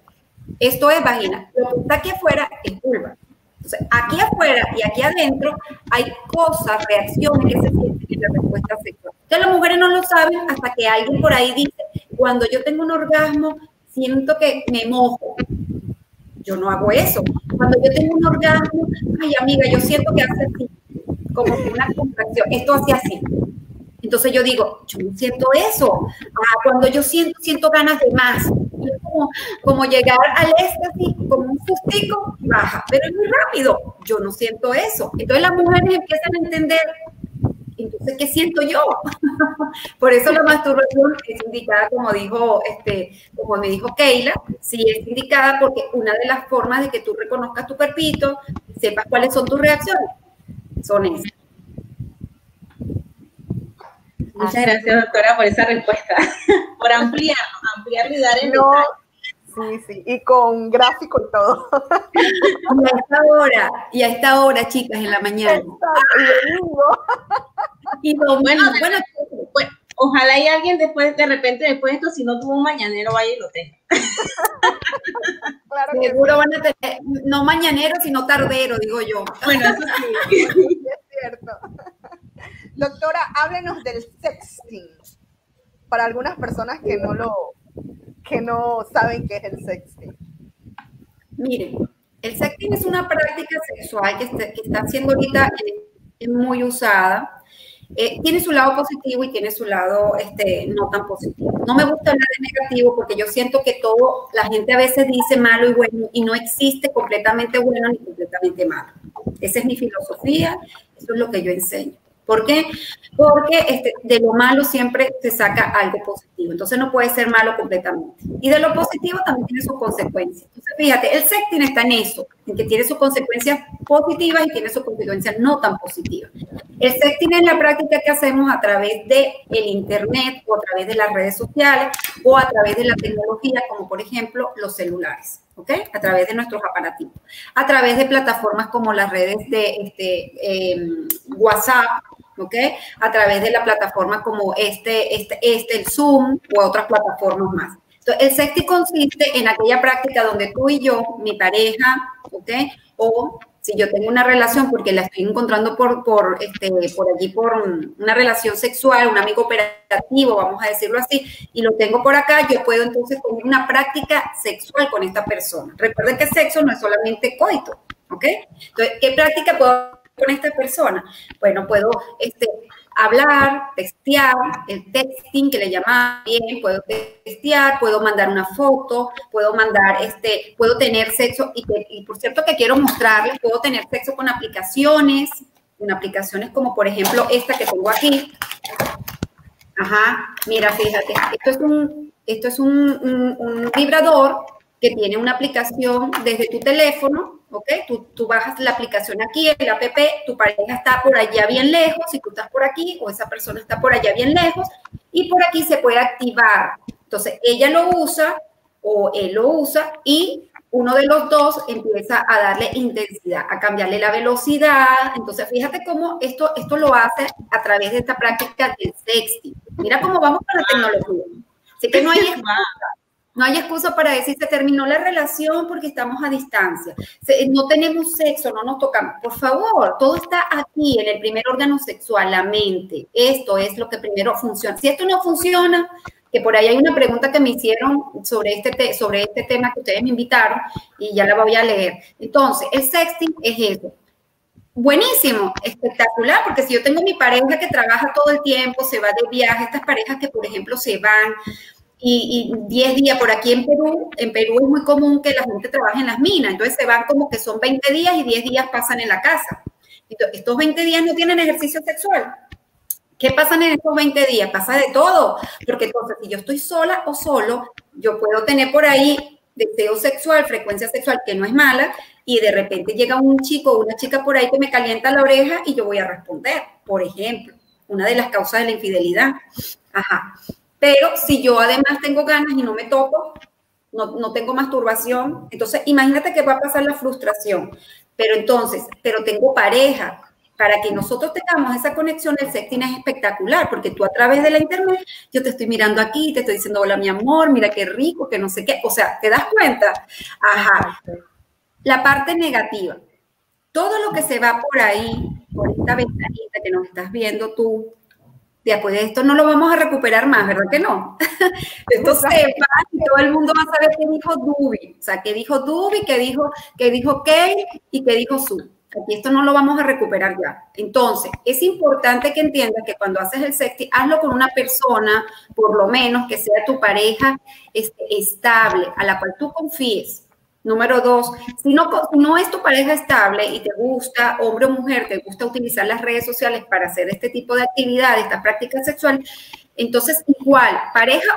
Esto es vagina. Lo que está aquí afuera es vulva. Entonces, aquí afuera y aquí adentro hay cosas, reacciones que se sienten en la respuesta sexual. Entonces, las mujeres no lo saben hasta que alguien por ahí dice, cuando yo tengo un orgasmo, siento que me mojo. Yo no hago eso. Cuando yo tengo un orgasmo, ay amiga, yo siento que hace así, como que una contracción. Esto hace así. Entonces yo digo, yo no siento eso. Ah, cuando yo siento, siento ganas de más. Es como, llegar al éxtasis, como un sustico, baja, pero es muy rápido. Yo no siento eso. Entonces las mujeres empiezan a entender, entonces, ¿qué siento yo? Por eso la masturbación es indicada, como dijo, este, como me dijo Keila, sí es indicada porque una de las formas de que tú reconozcas tu cuerpito, sepas cuáles son tus reacciones, son esas. Muchas gracias, doctora, por esa respuesta, por ampliar, ampliar y dar el no, Sí, sí, y con gráfico y todo. Y a esta hora, y a esta hora, chicas, en la mañana. y lo bueno, bueno, pues, ojalá hay alguien después, de repente, después de esto, si no tuvo un mañanero, vaya y lo tenga. Claro Seguro van a tener, no mañanero, sino tardero, digo yo. Bueno, eso sí. es cierto. Doctora, háblenos del sexting. Para algunas personas que no lo, que no saben qué es el sexting. Miren, el sexting es una práctica sexual que está, siendo ahorita muy usada. Eh, tiene su lado positivo y tiene su lado este, no tan positivo. No me gusta hablar de negativo porque yo siento que todo, la gente a veces dice malo y bueno y no existe completamente bueno ni completamente malo. Esa es mi filosofía, eso es lo que yo enseño. ¿Por qué? Porque este, de lo malo siempre se saca algo positivo. Entonces no puede ser malo completamente. Y de lo positivo también tiene sus consecuencias. Entonces fíjate, el sexting está en eso, en que tiene sus consecuencias positivas y tiene sus consecuencias no tan positivas. El sexting es la práctica que hacemos a través de el internet o a través de las redes sociales o a través de la tecnología, como por ejemplo los celulares. ¿ok? A través de nuestros aparatitos, a través de plataformas como las redes de este, em, WhatsApp, ¿ok? A través de la plataforma como este, este, este, el Zoom o otras plataformas más. Entonces, el sexting consiste en aquella práctica donde tú y yo, mi pareja, ¿ok? O si yo tengo una relación porque la estoy encontrando por, por, este, por allí, por una relación sexual, un amigo operativo, vamos a decirlo así, y lo tengo por acá, yo puedo entonces tener una práctica sexual con esta persona. Recuerden que sexo no es solamente coito, ¿ok? Entonces, ¿qué práctica puedo con esta persona? Bueno, puedo este, hablar, textear, el texting que le llama bien, puedo textear, puedo mandar una foto, puedo mandar, este, puedo tener sexo y, por cierto que quiero mostrarles, puedo tener sexo con aplicaciones, con aplicaciones como por ejemplo esta que tengo aquí. Ajá, mira, fíjate, esto es un, esto es un vibrador que tiene una aplicación desde tu teléfono, ¿ok? Tú, tú, bajas la aplicación aquí, el app, tu pareja está por allá bien lejos, y tú estás por aquí, o esa persona está por allá bien lejos, y por aquí se puede activar. Entonces, ella lo usa o él lo usa y uno de los dos empieza a darle intensidad, a cambiarle la velocidad. Entonces, fíjate cómo esto, esto lo hace a través de esta práctica del sexting. Mira cómo vamos con la tecnología. Así que no hay no hay excusa para decir se terminó la relación porque estamos a distancia. no tenemos sexo, no nos tocamos. Por favor, todo está aquí en el primer órgano sexual, la mente. Esto es lo que primero funciona. Si esto no funciona, que por ahí hay una pregunta que me hicieron sobre este, sobre este tema que ustedes me invitaron y ya la voy a leer. Entonces, el sexting es eso. Buenísimo, espectacular, porque si yo tengo mi pareja que trabaja todo el tiempo, se va de viaje, estas parejas que, por ejemplo, se van y 10 días por aquí en Perú, en Perú es muy común que la gente trabaje en las minas, entonces se van como que son 20 días y 10 días pasan en la casa. estos 20 días no tienen ejercicio sexual. ¿Qué pasa en estos 20 días? Pasa de todo, porque entonces si yo estoy sola o solo, yo puedo tener por ahí deseo sexual, frecuencia sexual que no es mala, y de repente llega un chico o una chica por ahí que me calienta la oreja y yo voy a responder, por ejemplo, una de las causas de la infidelidad. Ajá. Pero si yo además tengo ganas y no me toco, no, no tengo masturbación, entonces imagínate que va a pasar la frustración. Pero entonces, pero tengo pareja, para que nosotros tengamos esa conexión, el sexting es espectacular, porque tú a través de la internet, yo te estoy mirando aquí, te estoy diciendo, hola mi amor, mira qué rico, que no sé qué, o sea, ¿te das cuenta? Ajá. La parte negativa, todo lo que se va por ahí, por esta ventanita que nos estás viendo tú, después de esto no lo vamos a recuperar más, ¿verdad que no? esto se va y todo el mundo va a saber qué dijo Dubi, o sea, qué dijo Dubi, qué dijo, qué dijo Kay y qué dijo Su. Aquí esto no lo vamos a recuperar ya. Entonces, es importante que entiendas que cuando haces el sexting, hazlo con una persona, por lo menos que sea tu pareja este, estable, a la cual tú confíes. Número dos, si no, no es tu pareja estable y te gusta, hombre o mujer, te gusta utilizar las redes sociales para hacer este tipo de actividad, esta práctica sexual, entonces igual, pareja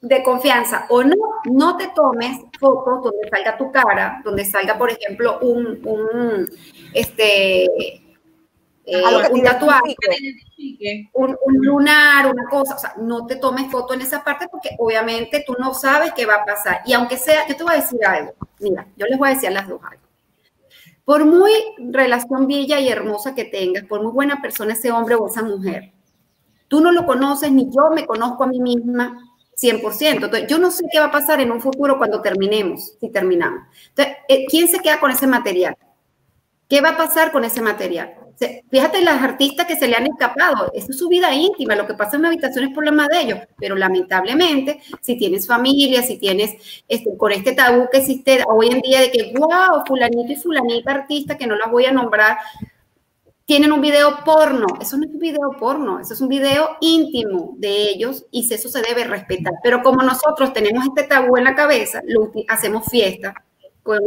de confianza o no, no te tomes fotos donde salga tu cara, donde salga, por ejemplo, un, un este, eh, un tatuaje, un, lunar, una cosa, o sea, no te tomes foto en esa parte porque obviamente tú no sabes qué va a pasar. Y aunque sea, yo te voy a decir algo, mira, yo les voy a decir a las dos algo. Por muy relación bella y hermosa que tengas, por muy buena persona ese hombre o esa mujer, tú no lo conoces ni yo me conozco a mí misma 100%. Entonces, yo no sé qué va a pasar en un futuro cuando terminemos, si terminamos. Entonces, eh, ¿quién se queda con ese material? ¿Qué va a pasar con ese material? Fíjate las artistas que se le han escapado, eso es su vida íntima, lo que pasa en una habitación es problema de ellos, pero lamentablemente, si tienes familia, si tienes este, con este tabú que existe hoy en día de que, wow, fulanito y fulanita artista, que no las voy a nombrar, tienen un video porno, eso no es un video porno, eso es un video íntimo de ellos y eso se debe respetar. Pero como nosotros tenemos este tabú en la cabeza, lo, hacemos fiesta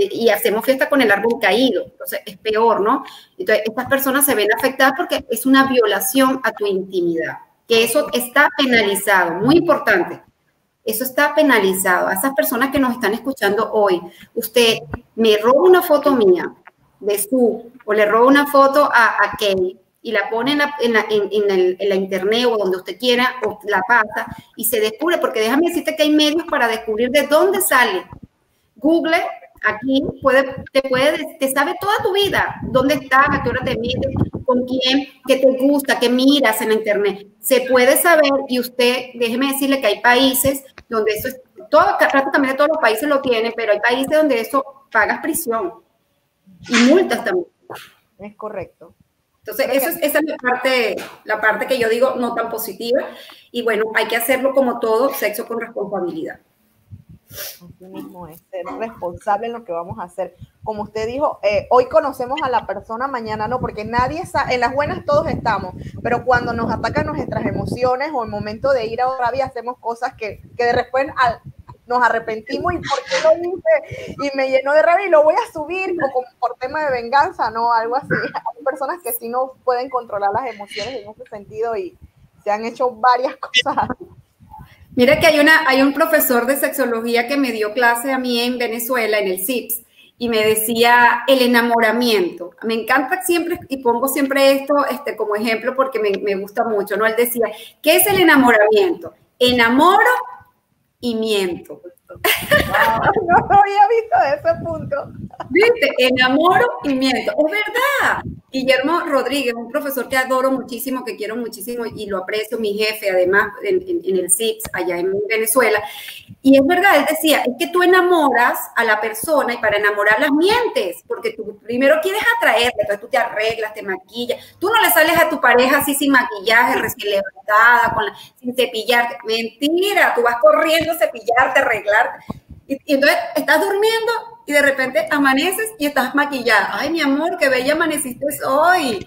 y hacemos fiesta con el árbol caído. Entonces es peor, ¿no? Entonces estas personas se ven afectadas porque es una violación a tu intimidad, que eso está penalizado, muy importante. Eso está penalizado. A esas personas que nos están escuchando hoy, usted me roba una foto mía de su, o le roba una foto a, a Kay y la pone en la, en, la, en la, internet o donde usted quiera, o la pasa y se descubre, porque déjame decirte que hay medios para descubrir de dónde sale. Google Aquí puede, te puede, te sabe toda tu vida, dónde estás, a qué hora te metes, con quién, qué te gusta, qué miras en la internet. Se puede saber y usted, déjeme decirle que hay países donde eso es todo, prácticamente todos los países lo tienen, pero hay países donde eso pagas prisión y multas también. Es correcto. Entonces, eso es, esa es la parte, la parte que yo digo no tan positiva. Y bueno, hay que hacerlo como todo, sexo con responsabilidad. Así mismo es, ser responsable en lo que vamos a hacer. Como usted dijo, eh, hoy conocemos a la persona, mañana no, porque nadie sabe, en las buenas todos estamos, pero cuando nos atacan nuestras emociones o el momento de ir a rabia hacemos cosas que, que de repente al, nos arrepentimos y por qué lo hice y me llenó de rabia y lo voy a subir o como por tema de venganza, ¿no? Algo así. Hay personas que sí no pueden controlar las emociones en ese sentido y se han hecho varias cosas. Mira que hay, una, hay un profesor de sexología que me dio clase a mí en Venezuela, en el CIPS, y me decía el enamoramiento. Me encanta siempre, y pongo siempre esto este, como ejemplo porque me, me gusta mucho, ¿no? Él decía, ¿qué es el enamoramiento? Enamoro y miento. no había visto ese punto. Viste, enamoro y miento. Es verdad. Guillermo Rodríguez, un profesor que adoro muchísimo, que quiero muchísimo y lo aprecio, mi jefe, además, en, el CIPS, allá en Venezuela. Y es verdad, él decía, es que tú enamoras a la persona y para enamorarlas mientes, porque tú primero quieres atraerla, entonces tú te arreglas, te maquillas. Tú no le sales a tu pareja así sin maquillaje, recién levantada, sin cepillarte. Mentira, tú vas corriendo a cepillarte, arreglarte. Y, entonces estás durmiendo y de repente amaneces y estás maquillada. Ay, mi amor, qué bella amaneciste hoy.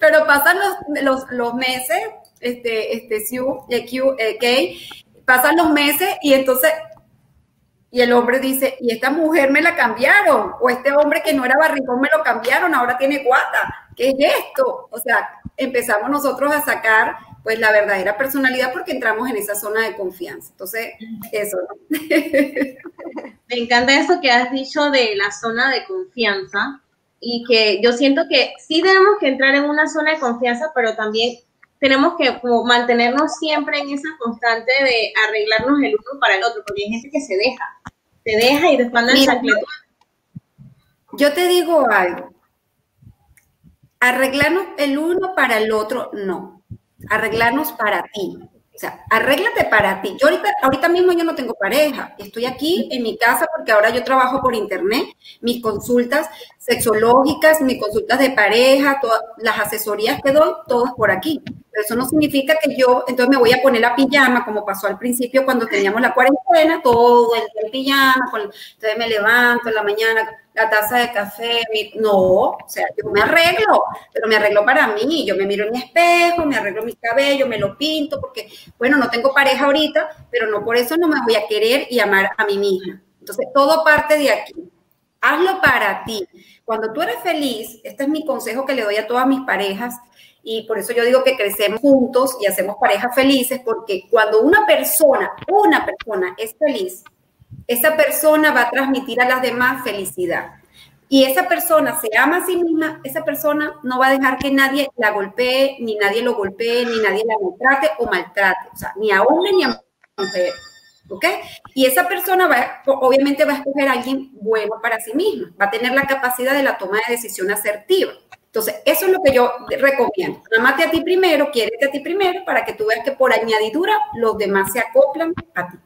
Pero pasan, los, los, meses, este, este, Q, eh, pasan los meses y entonces, y el hombre dice, y esta mujer me la cambiaron, o este hombre que no era barrigón me lo cambiaron, ahora tiene guata. ¿Qué es esto? O sea, empezamos nosotros a sacar pues la verdadera personalidad porque entramos en esa zona de confianza. Entonces, eso. Me encanta eso que has dicho de la zona de confianza y que yo siento que sí tenemos que entrar en una zona de confianza, pero también tenemos que mantenernos siempre en esa constante de arreglarnos el uno para el otro, porque hay gente que se deja, se deja y después anda el Yo te digo algo, arreglarnos el uno para el otro, no arreglarnos para ti. O sea, arréglate para ti. Yo ahorita, ahorita mismo yo no tengo pareja. Estoy aquí en mi casa porque ahora yo trabajo por internet. Mis consultas sexológicas, mis consultas de pareja, todas las asesorías que doy, todas por aquí. Pero eso no significa que yo entonces me voy a poner la pijama como pasó al principio cuando teníamos la cuarentena, todo el pijama, entonces me levanto en la mañana la taza de café, no, o sea, yo me arreglo, pero me arreglo para mí, yo me miro en mi espejo, me arreglo mi cabello, me lo pinto, porque, bueno, no tengo pareja ahorita, pero no por eso no me voy a querer y amar a mí misma. Entonces, todo parte de aquí. Hazlo para ti. Cuando tú eres feliz, este es mi consejo que le doy a todas mis parejas, y por eso yo digo que crecemos juntos y hacemos parejas felices, porque cuando una persona, una persona es feliz, esa persona va a transmitir a las demás felicidad. Y esa persona se ama a sí misma, esa persona no va a dejar que nadie la golpee, ni nadie lo golpee, ni nadie la maltrate o maltrate, o sea, ni a hombre ni a mujer. ¿Ok? Y esa persona va, obviamente va a escoger a alguien bueno para sí misma, va a tener la capacidad de la toma de decisión asertiva. Entonces, eso es lo que yo recomiendo. Amate a ti primero, quiérete a ti primero, para que tú veas que por añadidura los demás se acoplan a ti.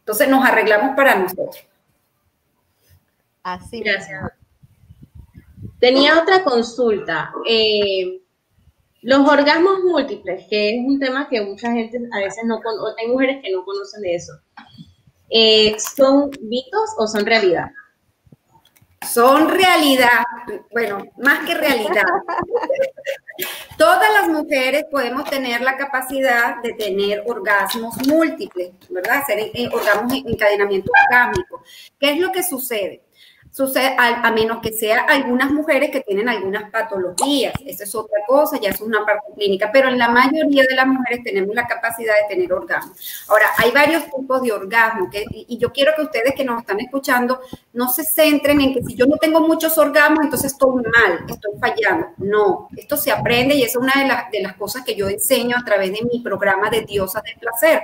Entonces nos arreglamos para nosotros. Así. Gracias. Tenía otra consulta. Eh, los orgasmos múltiples, que es un tema que mucha gente a veces no conoce, hay mujeres que no conocen de eso. Eh, ¿Son mitos o son realidad? Son realidad, bueno, más que realidad. Todas las mujeres podemos tener la capacidad de tener orgasmos múltiples, ¿verdad? Hacer eh, orgasmos en encadenamiento orgánico. ¿Qué es lo que sucede? Sucede a, menos que sea algunas mujeres que tienen algunas patologías, esa es otra cosa, ya es una parte clínica, pero en la mayoría de las mujeres tenemos la capacidad de tener orgasmo. Ahora, hay varios tipos de orgasmo y yo quiero que ustedes que nos están escuchando no se centren en que si yo no tengo muchos orgasmos, entonces estoy mal, estoy fallando. No, esto se aprende y es una de, las de las cosas que yo enseño a través de mi programa de Diosas del Placer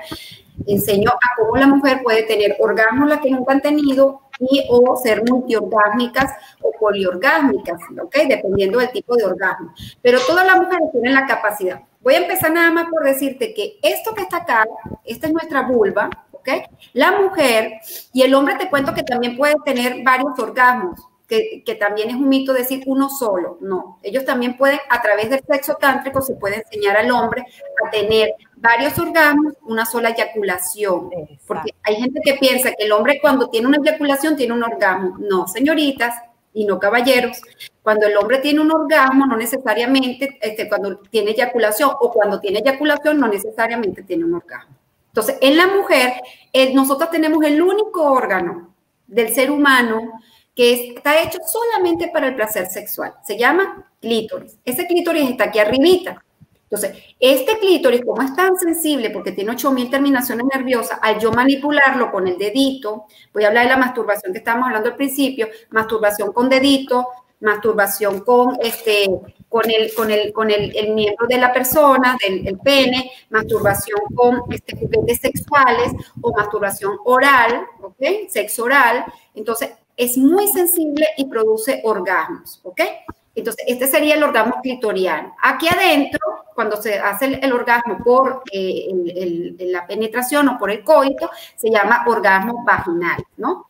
enseño a cómo la mujer puede tener orgasmos las que nunca han tenido y o ser multiorgásmicas o poliorgásmicas, ¿ok? Dependiendo del tipo de orgasmo. Pero todas las mujeres tienen la capacidad. Voy a empezar nada más por decirte que esto que está acá, esta es nuestra vulva, ¿ok? La mujer y el hombre te cuento que también puede tener varios orgasmos, que, que, también es un mito decir uno solo, no. Ellos también pueden, a través del sexo tántrico, se puede enseñar al hombre a tener varios orgasmos, una sola eyaculación. Porque hay gente que piensa que el hombre cuando tiene una eyaculación tiene un orgasmo. No, señoritas y no caballeros. Cuando el hombre tiene un orgasmo, no necesariamente, este, cuando tiene eyaculación o cuando tiene eyaculación, no necesariamente tiene un orgasmo. Entonces, en la mujer, eh, nosotros tenemos el único órgano del ser humano que está hecho solamente para el placer sexual. Se llama clítoris. Ese clítoris está aquí arribita. Entonces, este clítoris, como es tan sensible porque tiene 8000 terminaciones nerviosas, al yo manipularlo con el dedito, voy a hablar de la masturbación que estábamos hablando al principio, masturbación con dedito, masturbación con este con el con el con el, miembro de la persona, del pene, masturbación con este, juguetes sexuales o masturbación oral, ¿ok? Sexo oral. Entonces, es muy sensible y produce orgasmos, ¿ok? Entonces, este sería el orgasmo clitoriano. Aquí adentro, cuando se hace el, orgasmo por eh, la penetración o por el coito, se llama orgasmo vaginal, ¿no?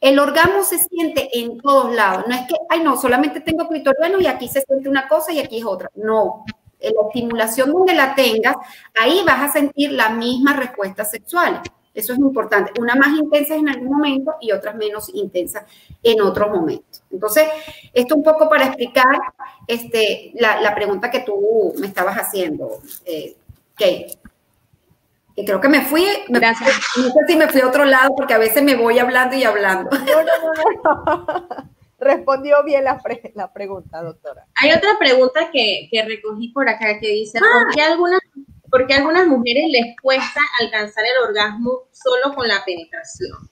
El orgasmo se siente en todos lados. No es que, ay, no, solamente tengo clitoriano y aquí se siente una cosa y aquí es otra. No. La estimulación donde la tengas, ahí vas a sentir la misma respuesta sexual. Eso es importante. Una más intensa en algún momento y otras menos intensas en otros momentos. Entonces, esto un poco para explicar este, la, pregunta que tú me estabas haciendo, eh, Kate. Que creo que me fui, Gracias. no sé si me fui a otro lado porque a veces me voy hablando y hablando. No, no, no, Respondió bien la, la, pregunta, doctora. Hay otra pregunta que, que recogí por acá que dice, ¿por ah. qué algunas porque a algunas mujeres les cuesta alcanzar el orgasmo solo con la penetración.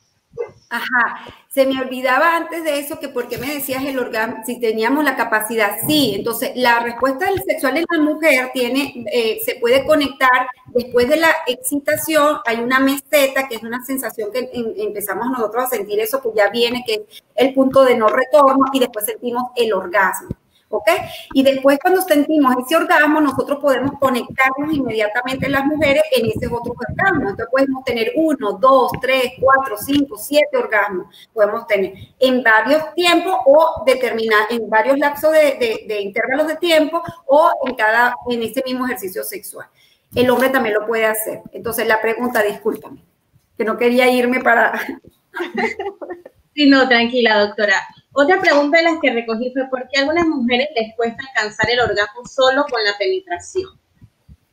Ajá, se me olvidaba antes de eso que porque me decías el orgasmo, si teníamos la capacidad, sí, entonces la respuesta del sexual en la mujer tiene, eh, se puede conectar después de la excitación, hay una meseta que es una sensación que empezamos nosotros a sentir eso que ya viene, que es el punto de no retorno y después sentimos el orgasmo. ¿Ok? Y después cuando sentimos ese orgasmo, nosotros podemos conectarnos inmediatamente las mujeres en ese otro orgasmo. Entonces podemos tener uno, dos, tres, cuatro, cinco, siete orgasmos. Podemos tener en varios tiempos o determinar en varios lapsos de, de, intervalos de tiempo o en cada, en ese mismo ejercicio sexual. El hombre también lo puede hacer. Entonces la pregunta, discúlpame, que no quería irme para... Sí, no, tranquila, doctora. Otra pregunta de las que recogí fue por qué a algunas mujeres les cuesta alcanzar el orgasmo solo con la penetración.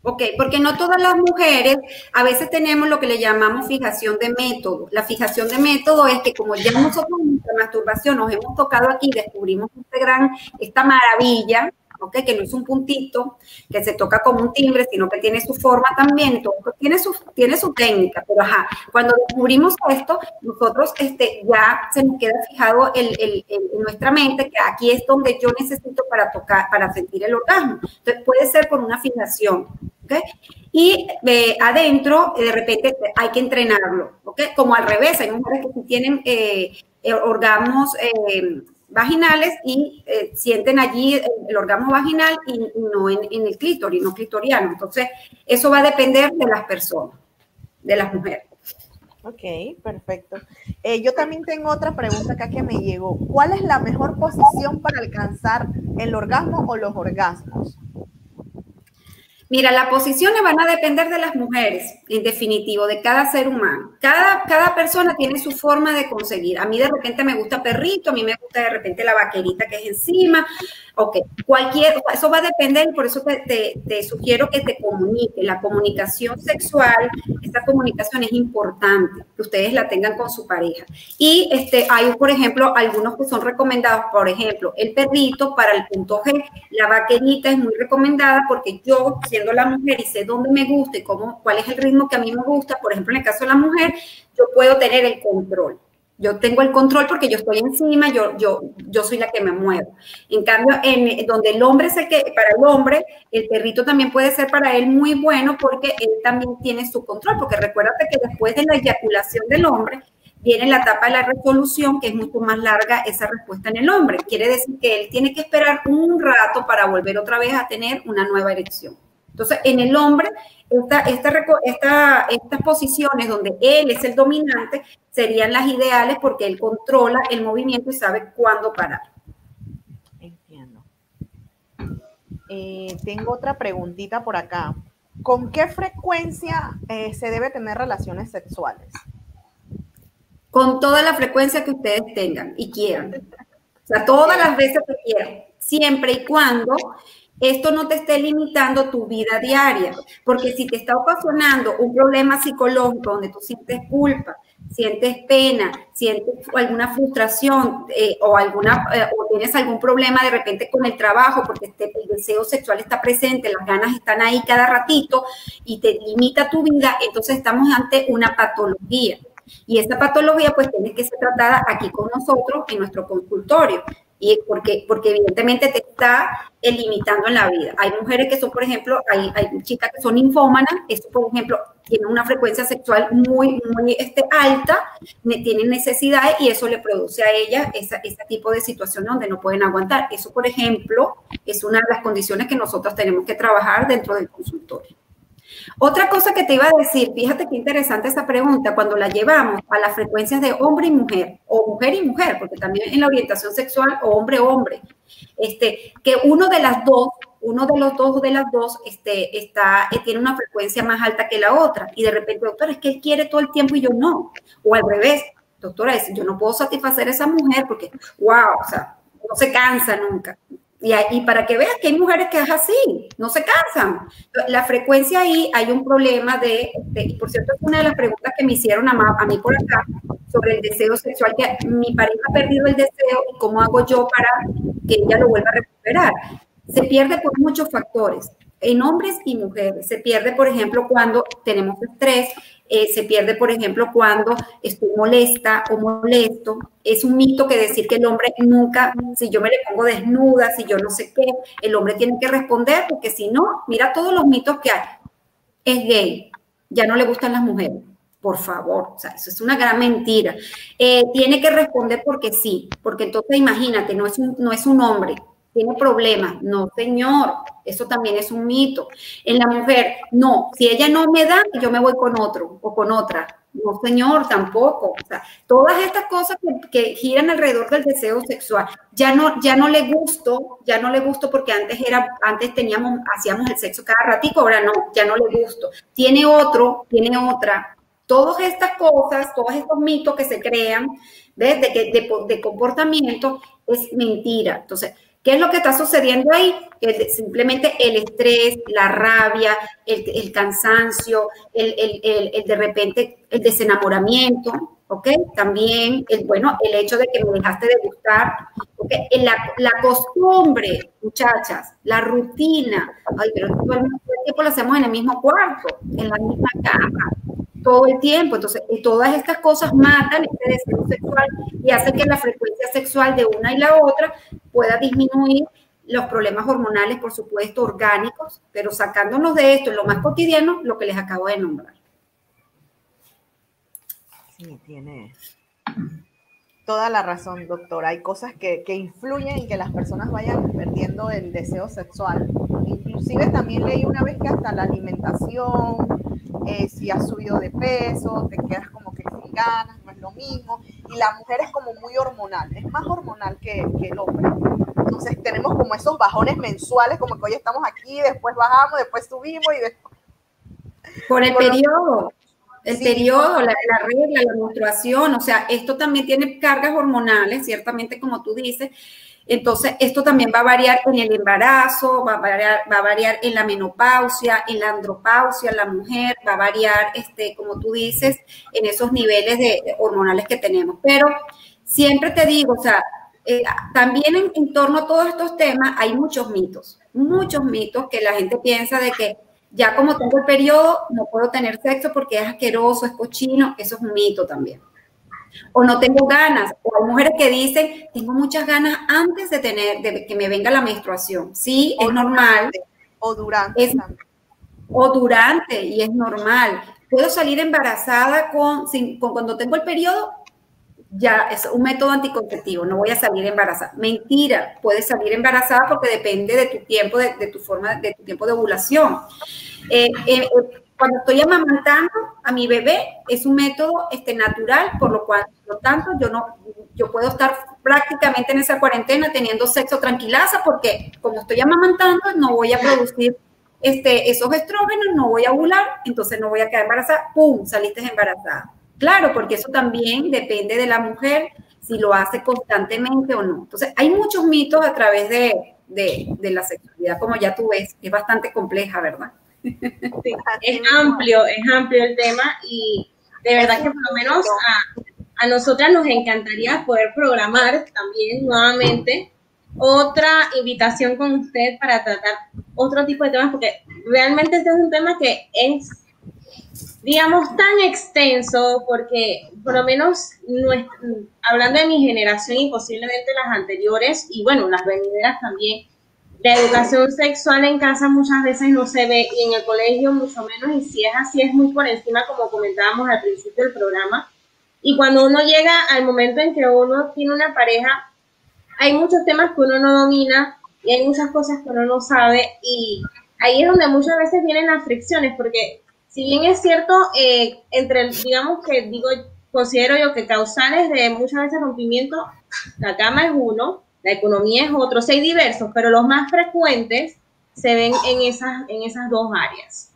Ok, porque no todas las mujeres, a veces tenemos lo que le llamamos fijación de método. La fijación de método es que como ya nosotros en nuestra masturbación nos hemos tocado aquí, descubrimos este gran, esta maravilla, que no es un puntito que se toca como un timbre, sino que tiene su forma también, tiene, su, tiene su técnica, pero ajá, cuando descubrimos esto, nosotros este, ya se nos queda fijado en nuestra mente que aquí es donde yo necesito para tocar, para sentir el orgasmo. Entonces puede ser por una fijación, ¿ok? Y eh, adentro, de repente hay que entrenarlo, ¿ok? Como al revés, hay mujeres que tienen eh, eh orgasmos eh, vaginales y eh, sienten allí el, orgasmo vaginal y, no en, el clítoris, no clitoriano. Entonces, eso va a depender de las personas, de las mujeres. Ok, perfecto. Eh, yo también tengo otra pregunta acá que me llegó. ¿Cuál es la mejor posición para alcanzar el orgasmo o los orgasmos? Mira, las posiciones van a depender de las mujeres, en definitivo, de cada ser humano. Cada, cada persona tiene su forma de conseguir. A mí de repente me gusta perrito, a mí me gusta de repente la vaquerita que es encima. Ok, cualquier, eso va a depender y por eso te, sugiero que te comunique. La comunicación sexual, esta comunicación es importante, que ustedes la tengan con su pareja. Y este, hay, por ejemplo, algunos que son recomendados, por ejemplo, el perrito para el punto G, la vaquerita es muy recomendada porque yo siendo la mujer y sé dónde me gusta y cómo, cuál es el ritmo que a mí me gusta, por ejemplo, en el caso de la mujer, yo puedo tener el control. Yo tengo el control porque yo estoy encima, yo, yo, yo soy la que me muevo. En cambio, en donde el hombre es que, para el hombre, el perrito también puede ser para él muy bueno porque él también tiene su control. Porque recuérdate que después de la eyaculación del hombre, viene la etapa de la resolución, que es mucho más larga esa respuesta en el hombre. Quiere decir que él tiene que esperar un rato para volver otra vez a tener una nueva erección. Entonces, en el hombre, esta, esta, estas posiciones donde él es el dominante serían las ideales porque él controla el movimiento y sabe cuándo parar. Entiendo. Eh, tengo otra preguntita por acá. ¿Con qué frecuencia eh, se debe tener relaciones sexuales? Con toda la frecuencia que ustedes tengan y quieran. O sea, todas las veces que quieran, siempre y cuando esto no te esté limitando tu vida diaria, porque si te está ocasionando un problema psicológico donde tú sientes culpa, sientes pena, sientes alguna frustración eh, o, alguna, eh, o tienes algún problema de repente con el trabajo porque este, el deseo sexual está presente, las ganas están ahí cada ratito y te limita tu vida, entonces estamos ante una patología. Y esta patología pues tiene que ser tratada aquí con nosotros en nuestro consultorio. Y porque, porque evidentemente te está limitando en la vida. Hay mujeres que son, por ejemplo, hay, hay chicas que son infómanas, esto, por ejemplo, tienen una frecuencia sexual muy, muy este, alta, tienen necesidades y eso le produce a ellas ese tipo de situación donde no pueden aguantar. Eso, por ejemplo, es una de las condiciones que nosotros tenemos que trabajar dentro del consultorio. Otra cosa que te iba a decir, fíjate qué interesante esa pregunta, cuando la llevamos a las frecuencias de hombre y mujer, o mujer y mujer, porque también en la orientación sexual, o hombre-hombre, este, que uno de las dos, uno de los dos o de las dos, este, está, eh, tiene una frecuencia más alta que la otra, y de repente, doctora, es que él quiere todo el tiempo y yo no, o al revés, doctora, yo no puedo satisfacer a esa mujer porque, wow, o sea, no se cansa nunca. Y, para que veas que hay mujeres que es así, no se cansan. La frecuencia ahí, hay un problema de, y por cierto, es una de las preguntas que me hicieron a, a, mí por acá sobre el deseo sexual, que mi pareja ha perdido el deseo y cómo hago yo para que ella lo vuelva a recuperar. Se pierde por muchos factores, en hombres y mujeres. Se pierde, por ejemplo, cuando tenemos estrés, eh, se pierde, por ejemplo, cuando estoy molesta o molesto. Es un mito que decir que el hombre nunca, si yo me le pongo desnuda, si yo no sé qué, el hombre tiene que responder, porque si no, mira todos los mitos que hay. Es gay, ya no le gustan las mujeres. Por favor, o sea, eso es una gran mentira. Eh, tiene que responder porque sí, porque entonces imagínate, no es no es un hombre, tiene problemas. No, señor, eso también es un mito. En la mujer, no, si ella no me da, yo me voy con otro o con otra. No, señor, tampoco. O sea, todas estas cosas que, giran alrededor del deseo sexual, ya no, ya no le gusto, ya no le gusto porque antes era, antes teníamos, hacíamos el sexo cada ratito, ahora no, ya no le gusto. Tiene otro, tiene otra. Todas estas cosas, todos estos mitos que se crean, ¿ves? De, de, de comportamiento, es mentira. Entonces, ¿Qué es lo que está sucediendo ahí? simplemente el estrés, la rabia, el, cansancio, el, de repente el desenamoramiento, ¿ok? También, el, bueno, el hecho de que me dejaste de gustar, ¿ok? La, la costumbre, muchachas, la rutina, ay, pero todo el tiempo lo hacemos en el mismo cuarto, en la misma cama, todo el tiempo. Entonces, todas estas cosas matan este deseo sexual y hacen que la frecuencia sexual de una y la otra pueda disminuir los problemas hormonales, por supuesto, orgánicos, pero sacándonos de esto en lo más cotidiano, lo que les acabo de nombrar. Sí, tiene toda la razón, doctora. Hay cosas que, que influyen en que las personas vayan perdiendo el deseo sexual. Inclusive también leí una vez que hasta la alimentación, eh, si has subido de peso, te quedas como que sin ganas, no es lo mismo. Y la mujer es como muy hormonal, es más hormonal que, el hombre. Entonces tenemos como esos bajones mensuales, como que hoy estamos aquí, después bajamos, después subimos y después... Por el periodo, el periodo, la, la, regla, la menstruación, o sea, esto también tiene cargas hormonales, ciertamente como tú dices, entonces, esto también va a variar en el embarazo, va a variar, va a variar en la menopausia, en la andropausia, en la mujer, va a variar, este, como tú dices, en esos niveles de, hormonales que tenemos. Pero siempre te digo, o sea, eh, también en, en, torno a todos estos temas hay muchos mitos, muchos mitos que la gente piensa de que ya como tengo el periodo no puedo tener sexo porque es asqueroso, es cochino, eso es un mito también o no tengo ganas, o hay mujeres que dicen, tengo muchas ganas antes de tener, de que me venga la menstruación. Sí, es normal. O durante. o durante, y es normal. Puedo salir embarazada con, cuando tengo el periodo, ya es un método anticonceptivo, no voy a salir embarazada. Mentira, puedes salir embarazada porque depende de tu tiempo, de, tu forma, de tu tiempo de ovulación. Eh, eh, eh, cuando estoy amamantando a mi bebé es un método este, natural, por lo cual, por lo tanto, yo no, yo puedo estar prácticamente en esa cuarentena teniendo sexo tranquilaza porque como estoy amamantando no voy a producir este, esos estrógenos, no voy a ovular, entonces no voy a quedar embarazada, ¡pum! Saliste embarazada. Claro, porque eso también depende de la mujer, si lo hace constantemente o no. Entonces, hay muchos mitos a través de, de, la sexualidad, como ya tú ves, es bastante compleja, ¿verdad? Es amplio, es amplio el tema y de verdad que por lo menos a, a nosotras nos encantaría poder programar también nuevamente otra invitación con usted para tratar otro tipo de temas, porque realmente este es un tema que es digamos, tan extenso, porque por lo menos hablando de mi generación y posiblemente las anteriores, y bueno, las venideras también, la educación sexual en casa muchas veces no se ve y en el colegio mucho menos, y si es así es muy por encima, como comentábamos al principio del programa. Y cuando uno llega al momento en que uno tiene una pareja, hay muchos temas que uno no domina y hay muchas cosas que uno no sabe y ahí es donde muchas veces vienen las fricciones, porque si bien es cierto, eh, entre, digamos que digo, considero yo que causales de muchas veces rompimiento, la cama es uno, la economía es otro, hay diversos, pero los más frecuentes se ven en esas, en esas dos áreas.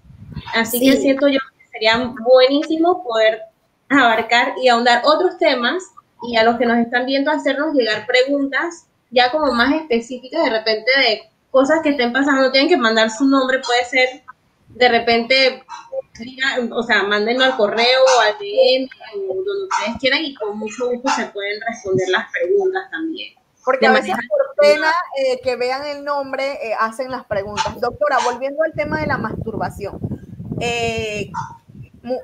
Así que siento yo que sería buenísimo poder abarcar y ahondar otros temas y a los que nos están viendo hacernos llegar preguntas ya como más específicas de repente de cosas que estén pasando, tienen que mandar su nombre, puede ser de repente o sea, mándenlo al correo al DM o donde ustedes quieran y con mucho gusto se pueden responder las preguntas también. Porque a veces por pena eh, que vean el nombre eh, hacen las preguntas. Doctora, volviendo al tema de la masturbación. Eh,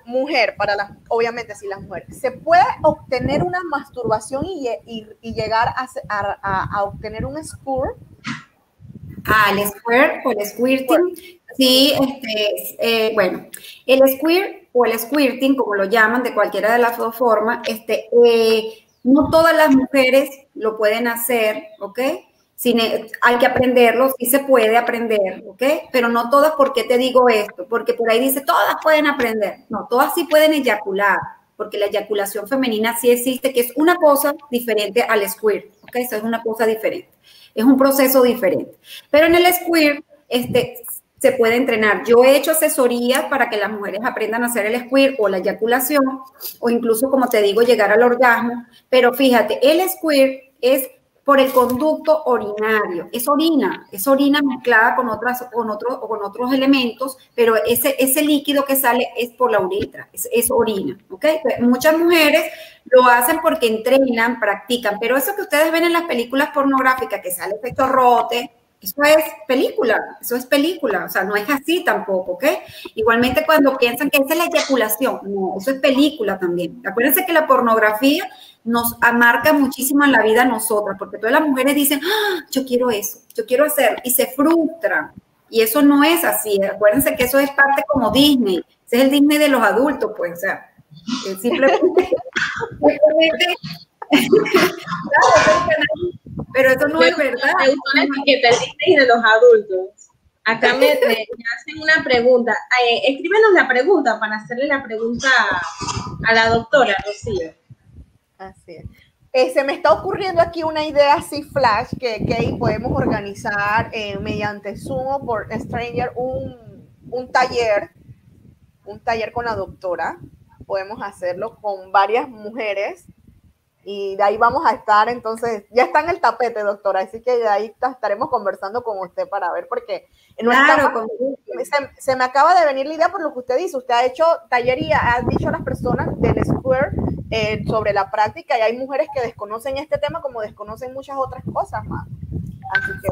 mujer, para las, obviamente si las mujeres, ¿se puede obtener una masturbación y, y, llegar a, a, a, obtener un squirt? Al squirt o el squirting Sí, este, bueno, el squirt o el squirting, como lo llaman de cualquiera de las dos formas, este, eh, no todas las mujeres lo pueden hacer, ¿ok? Sin, hay que aprenderlo, sí se puede aprender, ¿ok? Pero no todas, ¿por qué te digo esto? Porque por ahí dice, todas pueden aprender. No, todas sí pueden eyacular, porque la eyaculación femenina sí existe, que es una cosa diferente al squirt, ¿ok? Eso es una cosa diferente. Es un proceso diferente. Pero en el squirt, este, se puede entrenar. Yo he hecho asesorías para que las mujeres aprendan a hacer el squirt o la eyaculación, o incluso, como te digo, llegar al orgasmo. Pero fíjate, el squirt es por el conducto urinario. Es orina, es orina mezclada con, otras, con, otros, con otros elementos, pero ese, ese líquido que sale es por la uretra, es, orina. ¿okay? Muchas mujeres lo hacen porque entrenan, practican, pero eso que ustedes ven en las películas pornográficas, que sale efecto rote, eso es película, eso es película, o sea, no es así tampoco, ¿ok? Igualmente cuando piensan que esa es la eyaculación, no, eso es película también. Acuérdense que la pornografía nos amarca muchísimo en la vida a nosotras, porque todas las mujeres dicen, ¡Ah, yo quiero eso, yo quiero hacer, y se frustran. Y eso no es así, acuérdense que eso es parte como Disney, ese es el Disney de los adultos, pues, o sea, simplemente, simplemente pero eso no es verdad. Me gustó la etiqueta, el de los adultos. Acá me, hacen una pregunta. Eh, escríbenos la pregunta para hacerle la pregunta a la doctora, Rocío. Así es. Eh, se me está ocurriendo aquí una idea así flash que, que podemos organizar eh, mediante Zoom o por Stranger un, un taller, un taller con la doctora. Podemos hacerlo con varias mujeres y de ahí vamos a estar, entonces, ya está en el tapete, doctora, así que de ahí estaremos conversando con usted para ver, porque claro, se, me acaba de venir la idea por lo que usted dice, usted ha hecho taller y ha dicho a las personas del Square eh, sobre la práctica y hay mujeres que desconocen este tema como desconocen muchas otras cosas más.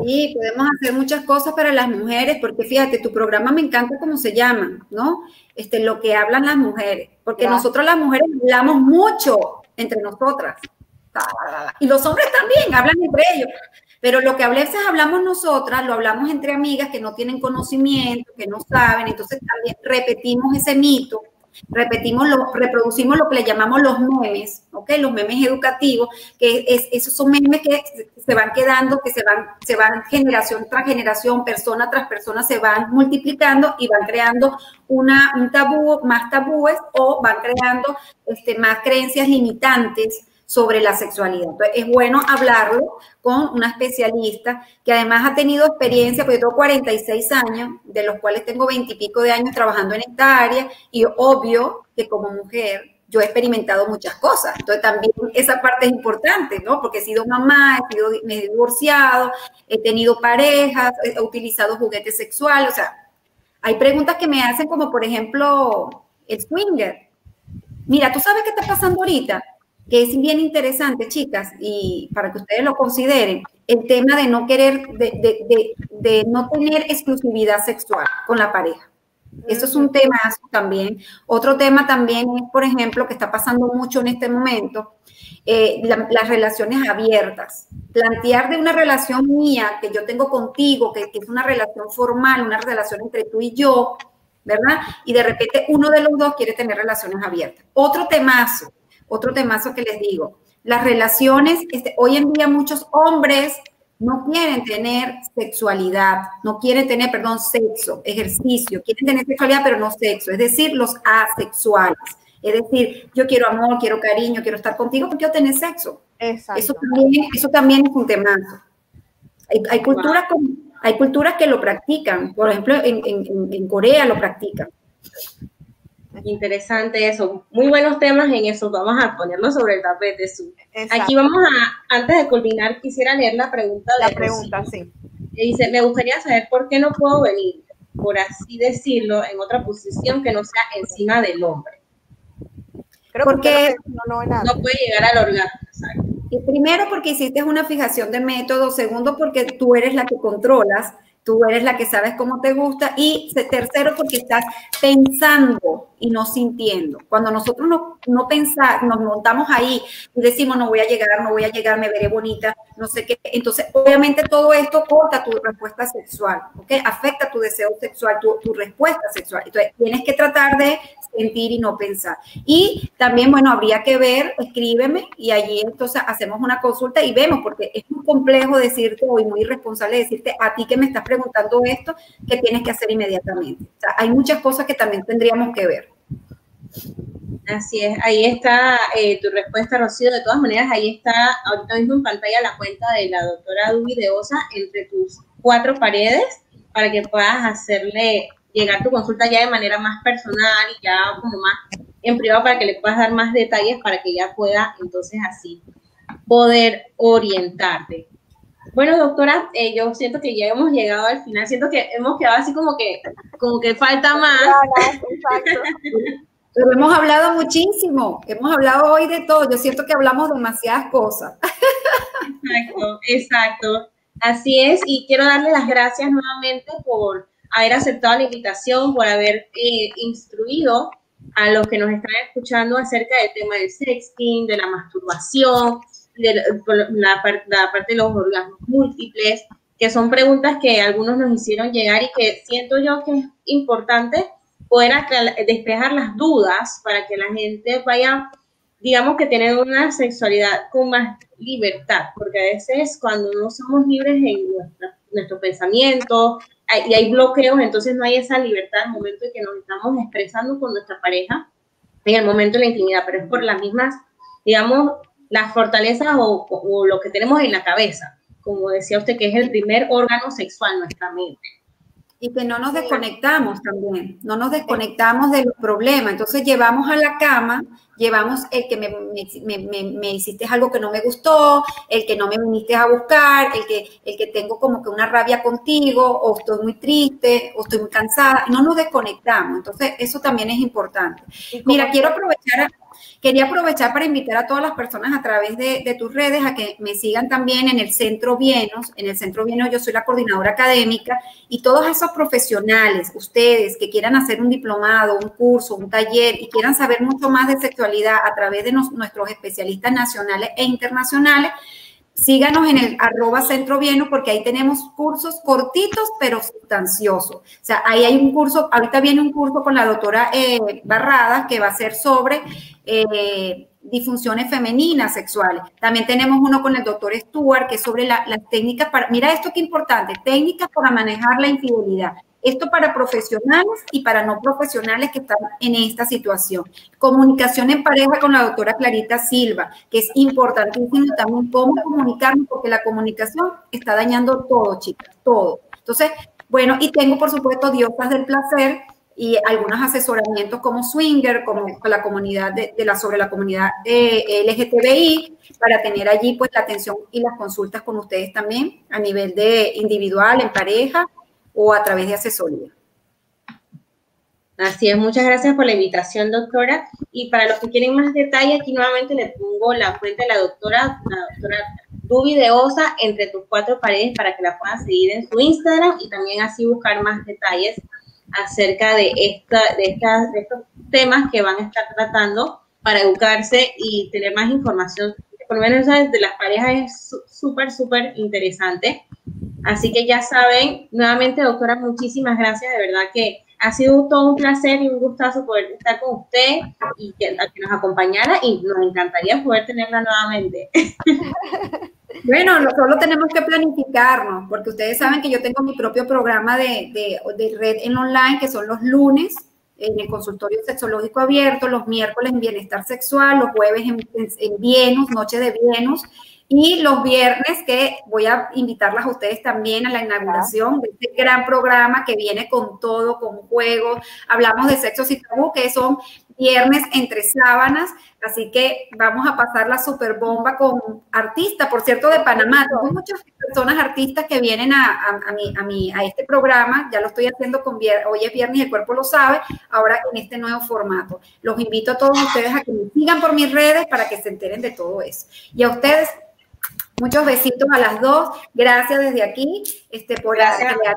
Sí, podemos hacer muchas cosas para las mujeres, porque fíjate, tu programa me encanta cómo se llama, ¿no? Este, lo que hablan las mujeres, porque nosotros las mujeres hablamos mucho, entre nosotras. Y los hombres también hablan entre ellos. Pero lo que a veces hablamos nosotras, lo hablamos entre amigas que no tienen conocimiento, que no saben, entonces también repetimos ese mito. Repetimos, lo, reproducimos lo que le llamamos los memes, ¿ok? Los memes educativos, que es, esos son memes que se van quedando, que se van, se van generación tras generación, persona tras persona, se van multiplicando y van creando una, un tabú, más tabúes o van creando este, más creencias limitantes sobre la sexualidad. Entonces, es bueno hablarlo con una especialista que además ha tenido experiencia, porque yo tengo 46 años, de los cuales tengo 20 y pico de años trabajando en esta área, y obvio que como mujer yo he experimentado muchas cosas. Entonces también esa parte es importante, ¿no? Porque he sido mamá, he sido, me he divorciado, he tenido parejas, he utilizado juguetes sexuales, o sea, hay preguntas que me hacen como, por ejemplo, el swinger. Mira, ¿tú sabes qué está pasando ahorita? Que es bien interesante, chicas, y para que ustedes lo consideren, el tema de no querer, de, no tener exclusividad sexual con la pareja. Eso es un tema también. Otro tema también es, por ejemplo, que está pasando mucho en este momento, eh, las relaciones abiertas. Plantear de una relación mía que yo tengo contigo, que, que, es una relación formal, una relación entre tú y yo, ¿verdad? Y de repente uno de los dos quiere tener relaciones abiertas. Otro temazo, otro temazo que les digo. Las relaciones, este, hoy en día muchos hombres no quieren tener sexualidad, no quieren tener, perdón, sexo, ejercicio, quieren tener sexualidad, pero no sexo, es decir, los asexuales. Es decir, yo quiero amor, quiero cariño, quiero estar contigo, porque quiero tener sexo. Eso también, eso también es un temazo. Hay, culturas, hay culturas que lo practican, por ejemplo, en, en Corea lo practican. Interesante eso. Muy buenos temas en eso. Vamos a ponerlo sobre el tapete. Aquí vamos a, antes de culminar, quisiera leer la pregunta de La pregunta, sí. dice, me gustaría saber por qué no puedo venir, por así decirlo, en otra posición que no sea encima del hombre. Creo porque no, no, puede llegar al orgasmo. Y primero porque hiciste una fijación de método, segundo porque tú eres la que controlas Tú eres la que sabes cómo te gusta. Y tercero, porque estás pensando y no sintiendo. Cuando nosotros no, no pensamos, nos montamos ahí y decimos, no voy a llegar, no voy a llegar, me veré bonita, no sé qué. Entonces, obviamente todo esto corta tu respuesta sexual, ¿ok? Afecta tu deseo sexual, tu, tu respuesta sexual. Entonces, tienes que tratar de sentir y no pensar. Y también, bueno, habría que ver, escríbeme y allí entonces hacemos una consulta y vemos, porque es muy complejo decirte, hoy muy irresponsable decirte a ti que me estás preguntando esto, que tienes que hacer inmediatamente. O sea, hay muchas cosas que también tendríamos que ver. Así es, ahí está eh, tu respuesta, Rocío. De todas maneras, ahí está ahorita mismo en pantalla la cuenta de la doctora Dubi de Osa entre tus cuatro paredes para que puedas hacerle llegar tu consulta ya de manera más personal y ya como más en privado para que le puedas dar más detalles para que ella pueda entonces así poder orientarte. Bueno, doctora, eh, yo siento que ya hemos llegado al final, siento que hemos quedado así como que, como que falta más. Pero hemos hablado muchísimo, hemos hablado hoy de todo, yo siento que hablamos demasiadas cosas. Exacto, exacto. Así es, y quiero darle las gracias nuevamente por haber aceptado la invitación, por haber eh, instruido a los que nos están escuchando acerca del tema del sexting, de la masturbación, de la, parte de los orgasmos múltiples, que son preguntas que algunos nos hicieron llegar y que siento yo que es importante poder despejar las dudas para que la gente vaya, digamos que tener una sexualidad con más libertad, porque a veces cuando no somos libres en nuestro pensamiento, y hay bloqueos, entonces no hay esa libertad al momento de que nos estamos expresando con nuestra pareja en el momento de la intimidad, pero es por las mismas, digamos, las fortalezas o, lo que tenemos en la cabeza, como decía usted, que es el primer órgano sexual, nuestra mente y que no nos desconectamos también, no nos desconectamos de los problemas. Entonces llevamos a la cama, llevamos el que me, me, me, hiciste algo que no me gustó, el que no me viniste a buscar, el que, el que tengo como que una rabia contigo, o estoy muy triste, o estoy muy cansada, no nos desconectamos. Entonces eso también es importante. Mira, quiero aprovechar Quería aprovechar para invitar a todas las personas a través de, tus redes a que me sigan también en el Centro Vienos. En el Centro Vienos yo soy la coordinadora académica y todos esos profesionales, ustedes que quieran hacer un diplomado, un curso, un taller y quieran saber mucho más de sexualidad a través de nuestros especialistas nacionales e internacionales, síganos en el arroba centro porque ahí tenemos cursos cortitos pero sustanciosos. O sea, ahí hay un curso, ahorita viene un curso con la doctora eh, Barrada que va a ser sobre eh, disfunciones femeninas sexuales. También tenemos uno con el doctor Stuart que es sobre las técnicas para, mira esto qué importante, técnicas para manejar la infidelidad. Esto para profesionales y para no profesionales que están en esta situación. Comunicación en pareja con la doctora Clarita Silva, que es importantísimo también cómo comunicarnos, porque la comunicación está dañando todo, chicas, todo. Entonces, bueno, y tengo por supuesto Diosas del Placer y algunos asesoramientos como Swinger, como la comunidad de, la, sobre la comunidad de LGTBI, para tener allí pues la atención y las consultas con ustedes también a nivel de individual, en pareja o a través de asesoría. Así es, muchas gracias por la invitación, doctora. Y para los que quieren más detalle, aquí nuevamente le pongo la fuente de la doctora, la doctora Dubi de Osa, entre tus cuatro paredes para que la puedan seguir en su Instagram y también así buscar más detalles acerca de, esta, de, de estos temas que van a estar tratando para educarse y tener más información. Por lo menos de las parejas es súper, súper interesante. Así que ya saben, nuevamente, doctora, muchísimas gracias. De verdad que ha sido todo un placer y un gustazo poder estar con usted y que, nos acompañara y nos encantaría poder tenerla nuevamente. Bueno, solo tenemos que planificarnos, porque ustedes saben que yo tengo mi propio programa de, de, red en online, que son los lunes en el consultorio sexológico abierto, los miércoles en bienestar sexual, los jueves en, en, en Vienus, noche de Vienus, y los viernes que voy a invitarlas a ustedes también a la inauguración de este gran programa que viene con todo, con juegos. Hablamos de sexo y tabú, que son viernes entre sábanas. Así que vamos a pasar la super bomba con artistas, por cierto, de Panamá. Tengo muchas personas artistas que vienen a, a, a, mi, a, este programa. Ya lo estoy haciendo con hoy es viernes y el cuerpo lo sabe. Ahora en este nuevo formato. Los invito a todos ustedes a que me sigan por mis redes para que se enteren de todo eso. Y a ustedes, Muchos besitos a las dos. Gracias desde aquí este, por gracias, crear,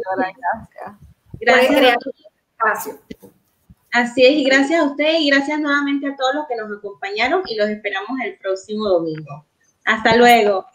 gracias. crear espacio. Así es, y gracias a usted y gracias nuevamente a todos los que nos acompañaron y los esperamos el próximo domingo. Hasta luego.